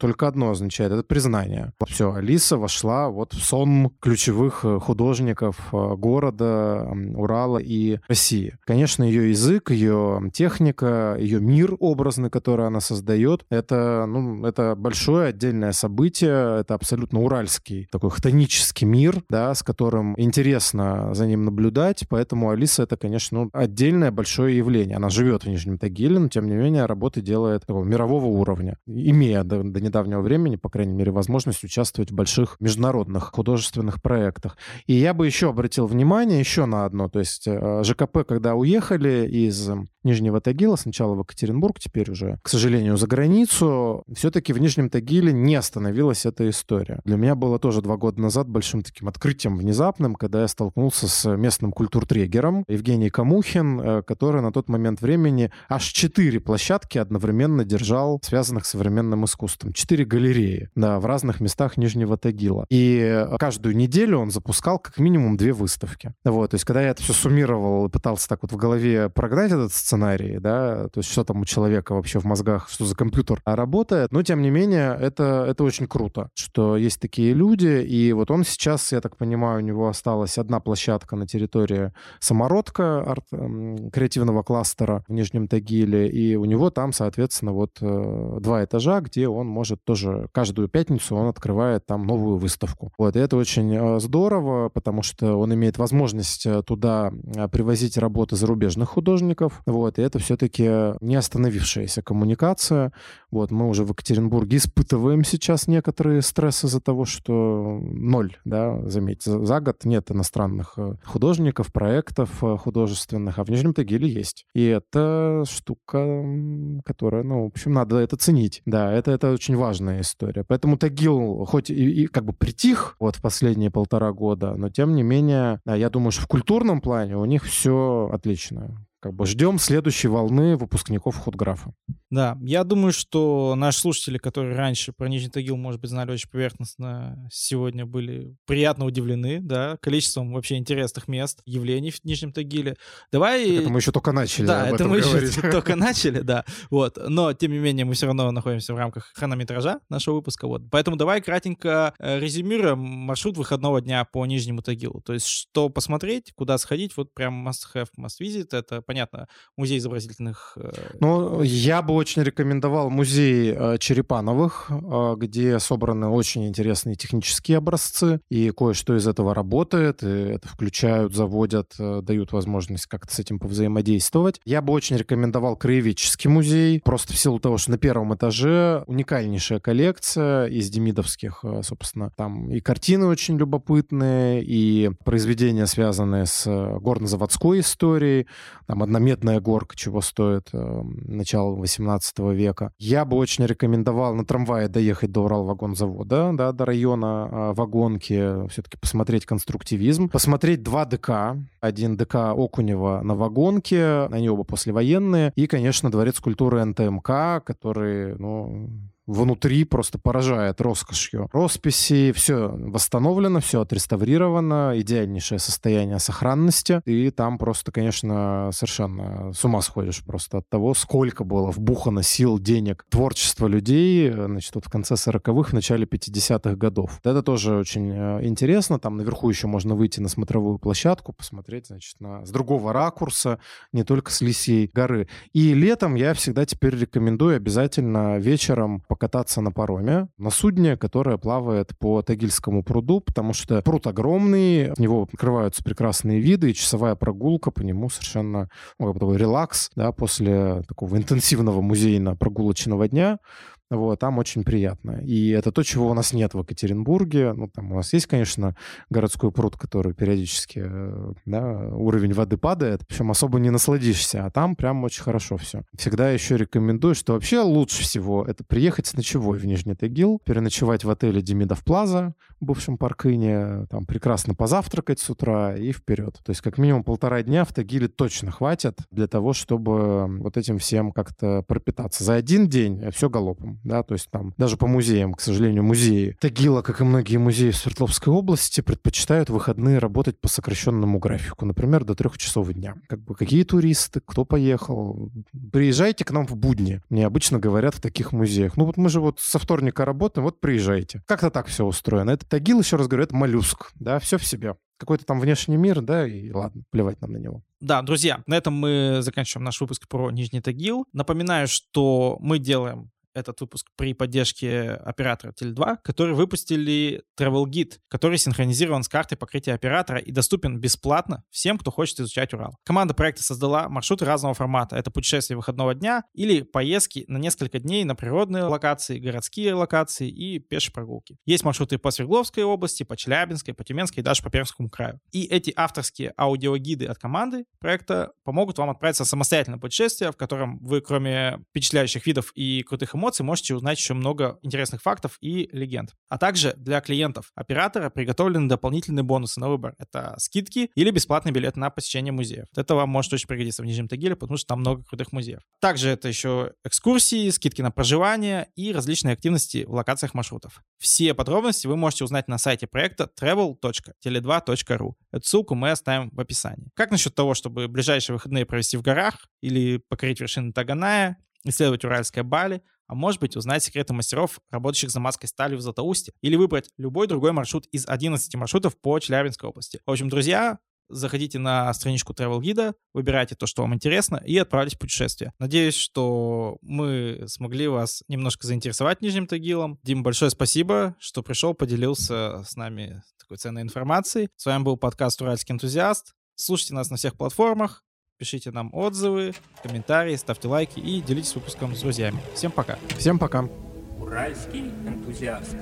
только одно означает, это признание. Все, Алиса вошла вот в сон ключевых э, художников э, города, Урала и России. Конечно, ее язык, ее техника, ее мир образный, который она создает, это, ну, это большое отдельное событие, это абсолютно уральский такой хтонический мир, да, с которым интересно за ним наблюдать, поэтому Алиса это, конечно, ну, отдельное большое явление. Она живет в Нижнем Тагиле, но тем не менее работы делает такого мирового уровня, имея до недавнего времени, по крайней мере, возможность участвовать в больших международных художественных проектах. И я бы еще обратил внимание еще на одно. То есть э, ЖКП, когда уехали из Нижнего Тагила, сначала в Екатеринбург, теперь уже, к сожалению, за границу, все-таки в Нижнем Тагиле не остановилась эта история. Для меня было тоже два года назад большим таким открытием внезапным, когда я столкнулся с местным культуртрегером Евгений Камухин, э, который на тот момент времени аж четыре площадки одновременно держал, связанных с современным искусством. Четыре галереи, да, в разных местах Нижнего Тагила. И э, каждую неделю он запускал как минимум две выставки. Вот, то есть когда я это все суммировал и пытался так вот в голове прогнать этот сценарий, да, то есть что там у человека вообще в мозгах, что за компьютер работает, но тем не менее это, это очень круто, что есть такие люди, и вот он сейчас, я так понимаю, у него осталась одна площадка на территории Самородка, арт, креативного кластера в Нижнем Тагиле, и у него там, соответственно, вот э, два этажа, где он может тоже каждую пятницу он открывает там новую выставку. Вот, и это очень э, здорово, потому что он имеет возможность э, туда привозить работы зарубежных художников, вот, и это все-таки не остановившаяся коммуникация. Вот, мы уже в Екатеринбурге испытываем сейчас некоторые стрессы из-за того, что ноль, да, заметьте, за год нет иностранных э, художников, проектов э, художественных, а в Нижнем Тагиле есть. И это штука, которая, ну, в общем, надо это ценить. Да, это, это очень важная история. Поэтому Тагил хоть и, и как бы притих вот в последние полтора года, но тем не менее, я думаю, что в культурном плане у них все отлично как бы ждем следующей волны выпускников худграфа. Да, я думаю, что наши слушатели, которые раньше про Нижний Тагил, может быть, знали очень поверхностно, сегодня были приятно удивлены, да, количеством вообще интересных мест, явлений в Нижнем Тагиле. Давай... Так это мы еще только начали Да, это мы говорить. еще только начали, да. Вот. Но, тем не менее, мы все равно находимся в рамках хронометража нашего выпуска. Вот. Поэтому давай кратенько э, резюмируем маршрут выходного дня по Нижнему Тагилу. То есть, что посмотреть, куда сходить, вот прям must have, must visit. Это, понятно, музей изобразительных... э, Ну, я бы очень рекомендовал музей э, Черепановых, э, где собраны очень интересные технические образцы, и кое-что из этого работает, и это включают, заводят, э, дают возможность как-то с этим повзаимодействовать. Я бы очень рекомендовал краеведческий музей, просто в силу того, что на первом этаже уникальнейшая коллекция из демидовских, собственно, там и картины очень любопытные, и произведения, связанные с горнозаводской историей, там одна медная горка, чего стоит начало 18 века. Я бы очень рекомендовал на трамвае доехать до Уралвагонзавода, да, до района э, вагонки, все-таки посмотреть конструктивизм, посмотреть два ДК, один ДК Окунева на вагонке, они оба послевоенные, и, конечно, Дворец культуры НТМК, который, ну, внутри просто поражает роскошью. Росписи, все восстановлено, все отреставрировано, идеальнейшее состояние сохранности. И там просто, конечно, совершенно с ума сходишь просто от того, сколько было вбухано сил, денег, творчества людей, значит, вот в конце 40-х, в начале 50-х годов. Это тоже очень э, интересно. Там наверху еще можно выйти на смотровую площадку, посмотреть, значит, на, с другого ракурса, не только с Лисьей горы. И летом я всегда теперь рекомендую обязательно вечером покататься на пароме, на судне, которое плавает по Тагильскому пруду, потому что пруд огромный, в него открываются прекрасные виды, и часовая прогулка по нему совершенно ну, как бы такой релакс, да, после такого интенсивного музейно-прогулочного дня. Вот, там очень приятно. И это то, чего у нас нет в Екатеринбурге. Ну, там у нас есть, конечно, городской пруд, который периодически, э, да, уровень воды падает, причем особо не насладишься, а там прям очень хорошо все. Всегда еще рекомендую, что вообще лучше всего это приехать с ночевой в Нижний Тагил, переночевать в отеле Демидов Плаза, бывшем Паркыне, там прекрасно позавтракать с утра и вперед. То есть как минимум полтора дня в Тагиле точно хватит для того, чтобы вот этим всем как-то пропитаться. За один день все галопом да, то есть там даже по музеям, к сожалению, музеи Тагила, как и многие музеи в Свердловской области, предпочитают выходные работать по сокращенному графику, например, до трех часов дня. Как бы какие туристы, кто поехал, приезжайте к нам в будни. Мне обычно говорят в таких музеях. Ну вот мы же вот со вторника работаем, вот приезжайте. Как-то так все устроено. Это Тагил, еще раз говорю, это моллюск, да, все в себе какой-то там внешний мир, да, и ладно, плевать нам на него. Да, друзья, на этом мы заканчиваем наш выпуск про Нижний Тагил. Напоминаю, что мы делаем этот выпуск при поддержке оператора Теле2, которые выпустили Travel Guide, который синхронизирован с картой покрытия оператора и доступен бесплатно всем, кто хочет изучать Урал. Команда проекта создала маршруты разного формата. Это путешествия выходного дня или поездки на несколько дней на природные локации, городские локации и пешие прогулки. Есть маршруты по Свердловской области, по Челябинской, по Тюменской и даже по Пермскому краю. И эти авторские аудиогиды от команды проекта помогут вам отправиться в путешествие, в котором вы, кроме впечатляющих видов и крутых эмоций, эмоций можете узнать еще много интересных фактов и легенд. А также для клиентов оператора приготовлены дополнительные бонусы на выбор. Это скидки или бесплатный билет на посещение музеев. Это вам может очень пригодиться в Нижнем Тагиле, потому что там много крутых музеев. Также это еще экскурсии, скидки на проживание и различные активности в локациях маршрутов. Все подробности вы можете узнать на сайте проекта travel.tele2.ru. Эту ссылку мы оставим в описании. Как насчет того, чтобы ближайшие выходные провести в горах или покорить вершины Таганая, исследовать Уральское Бали, а может быть узнать секреты мастеров, работающих за маской сталью в Златоусте, или выбрать любой другой маршрут из 11 маршрутов по Челябинской области. В общем, друзья, заходите на страничку Travel Guide, выбирайте то, что вам интересно, и отправляйтесь в путешествие. Надеюсь, что мы смогли вас немножко заинтересовать Нижним Тагилом. Дим, большое спасибо, что пришел, поделился с нами такой ценной информацией. С вами был подкаст «Уральский энтузиаст». Слушайте нас на всех платформах, пишите нам отзывы, комментарии, ставьте лайки и делитесь выпуском с друзьями. Всем пока. Всем пока. Уральский энтузиаст.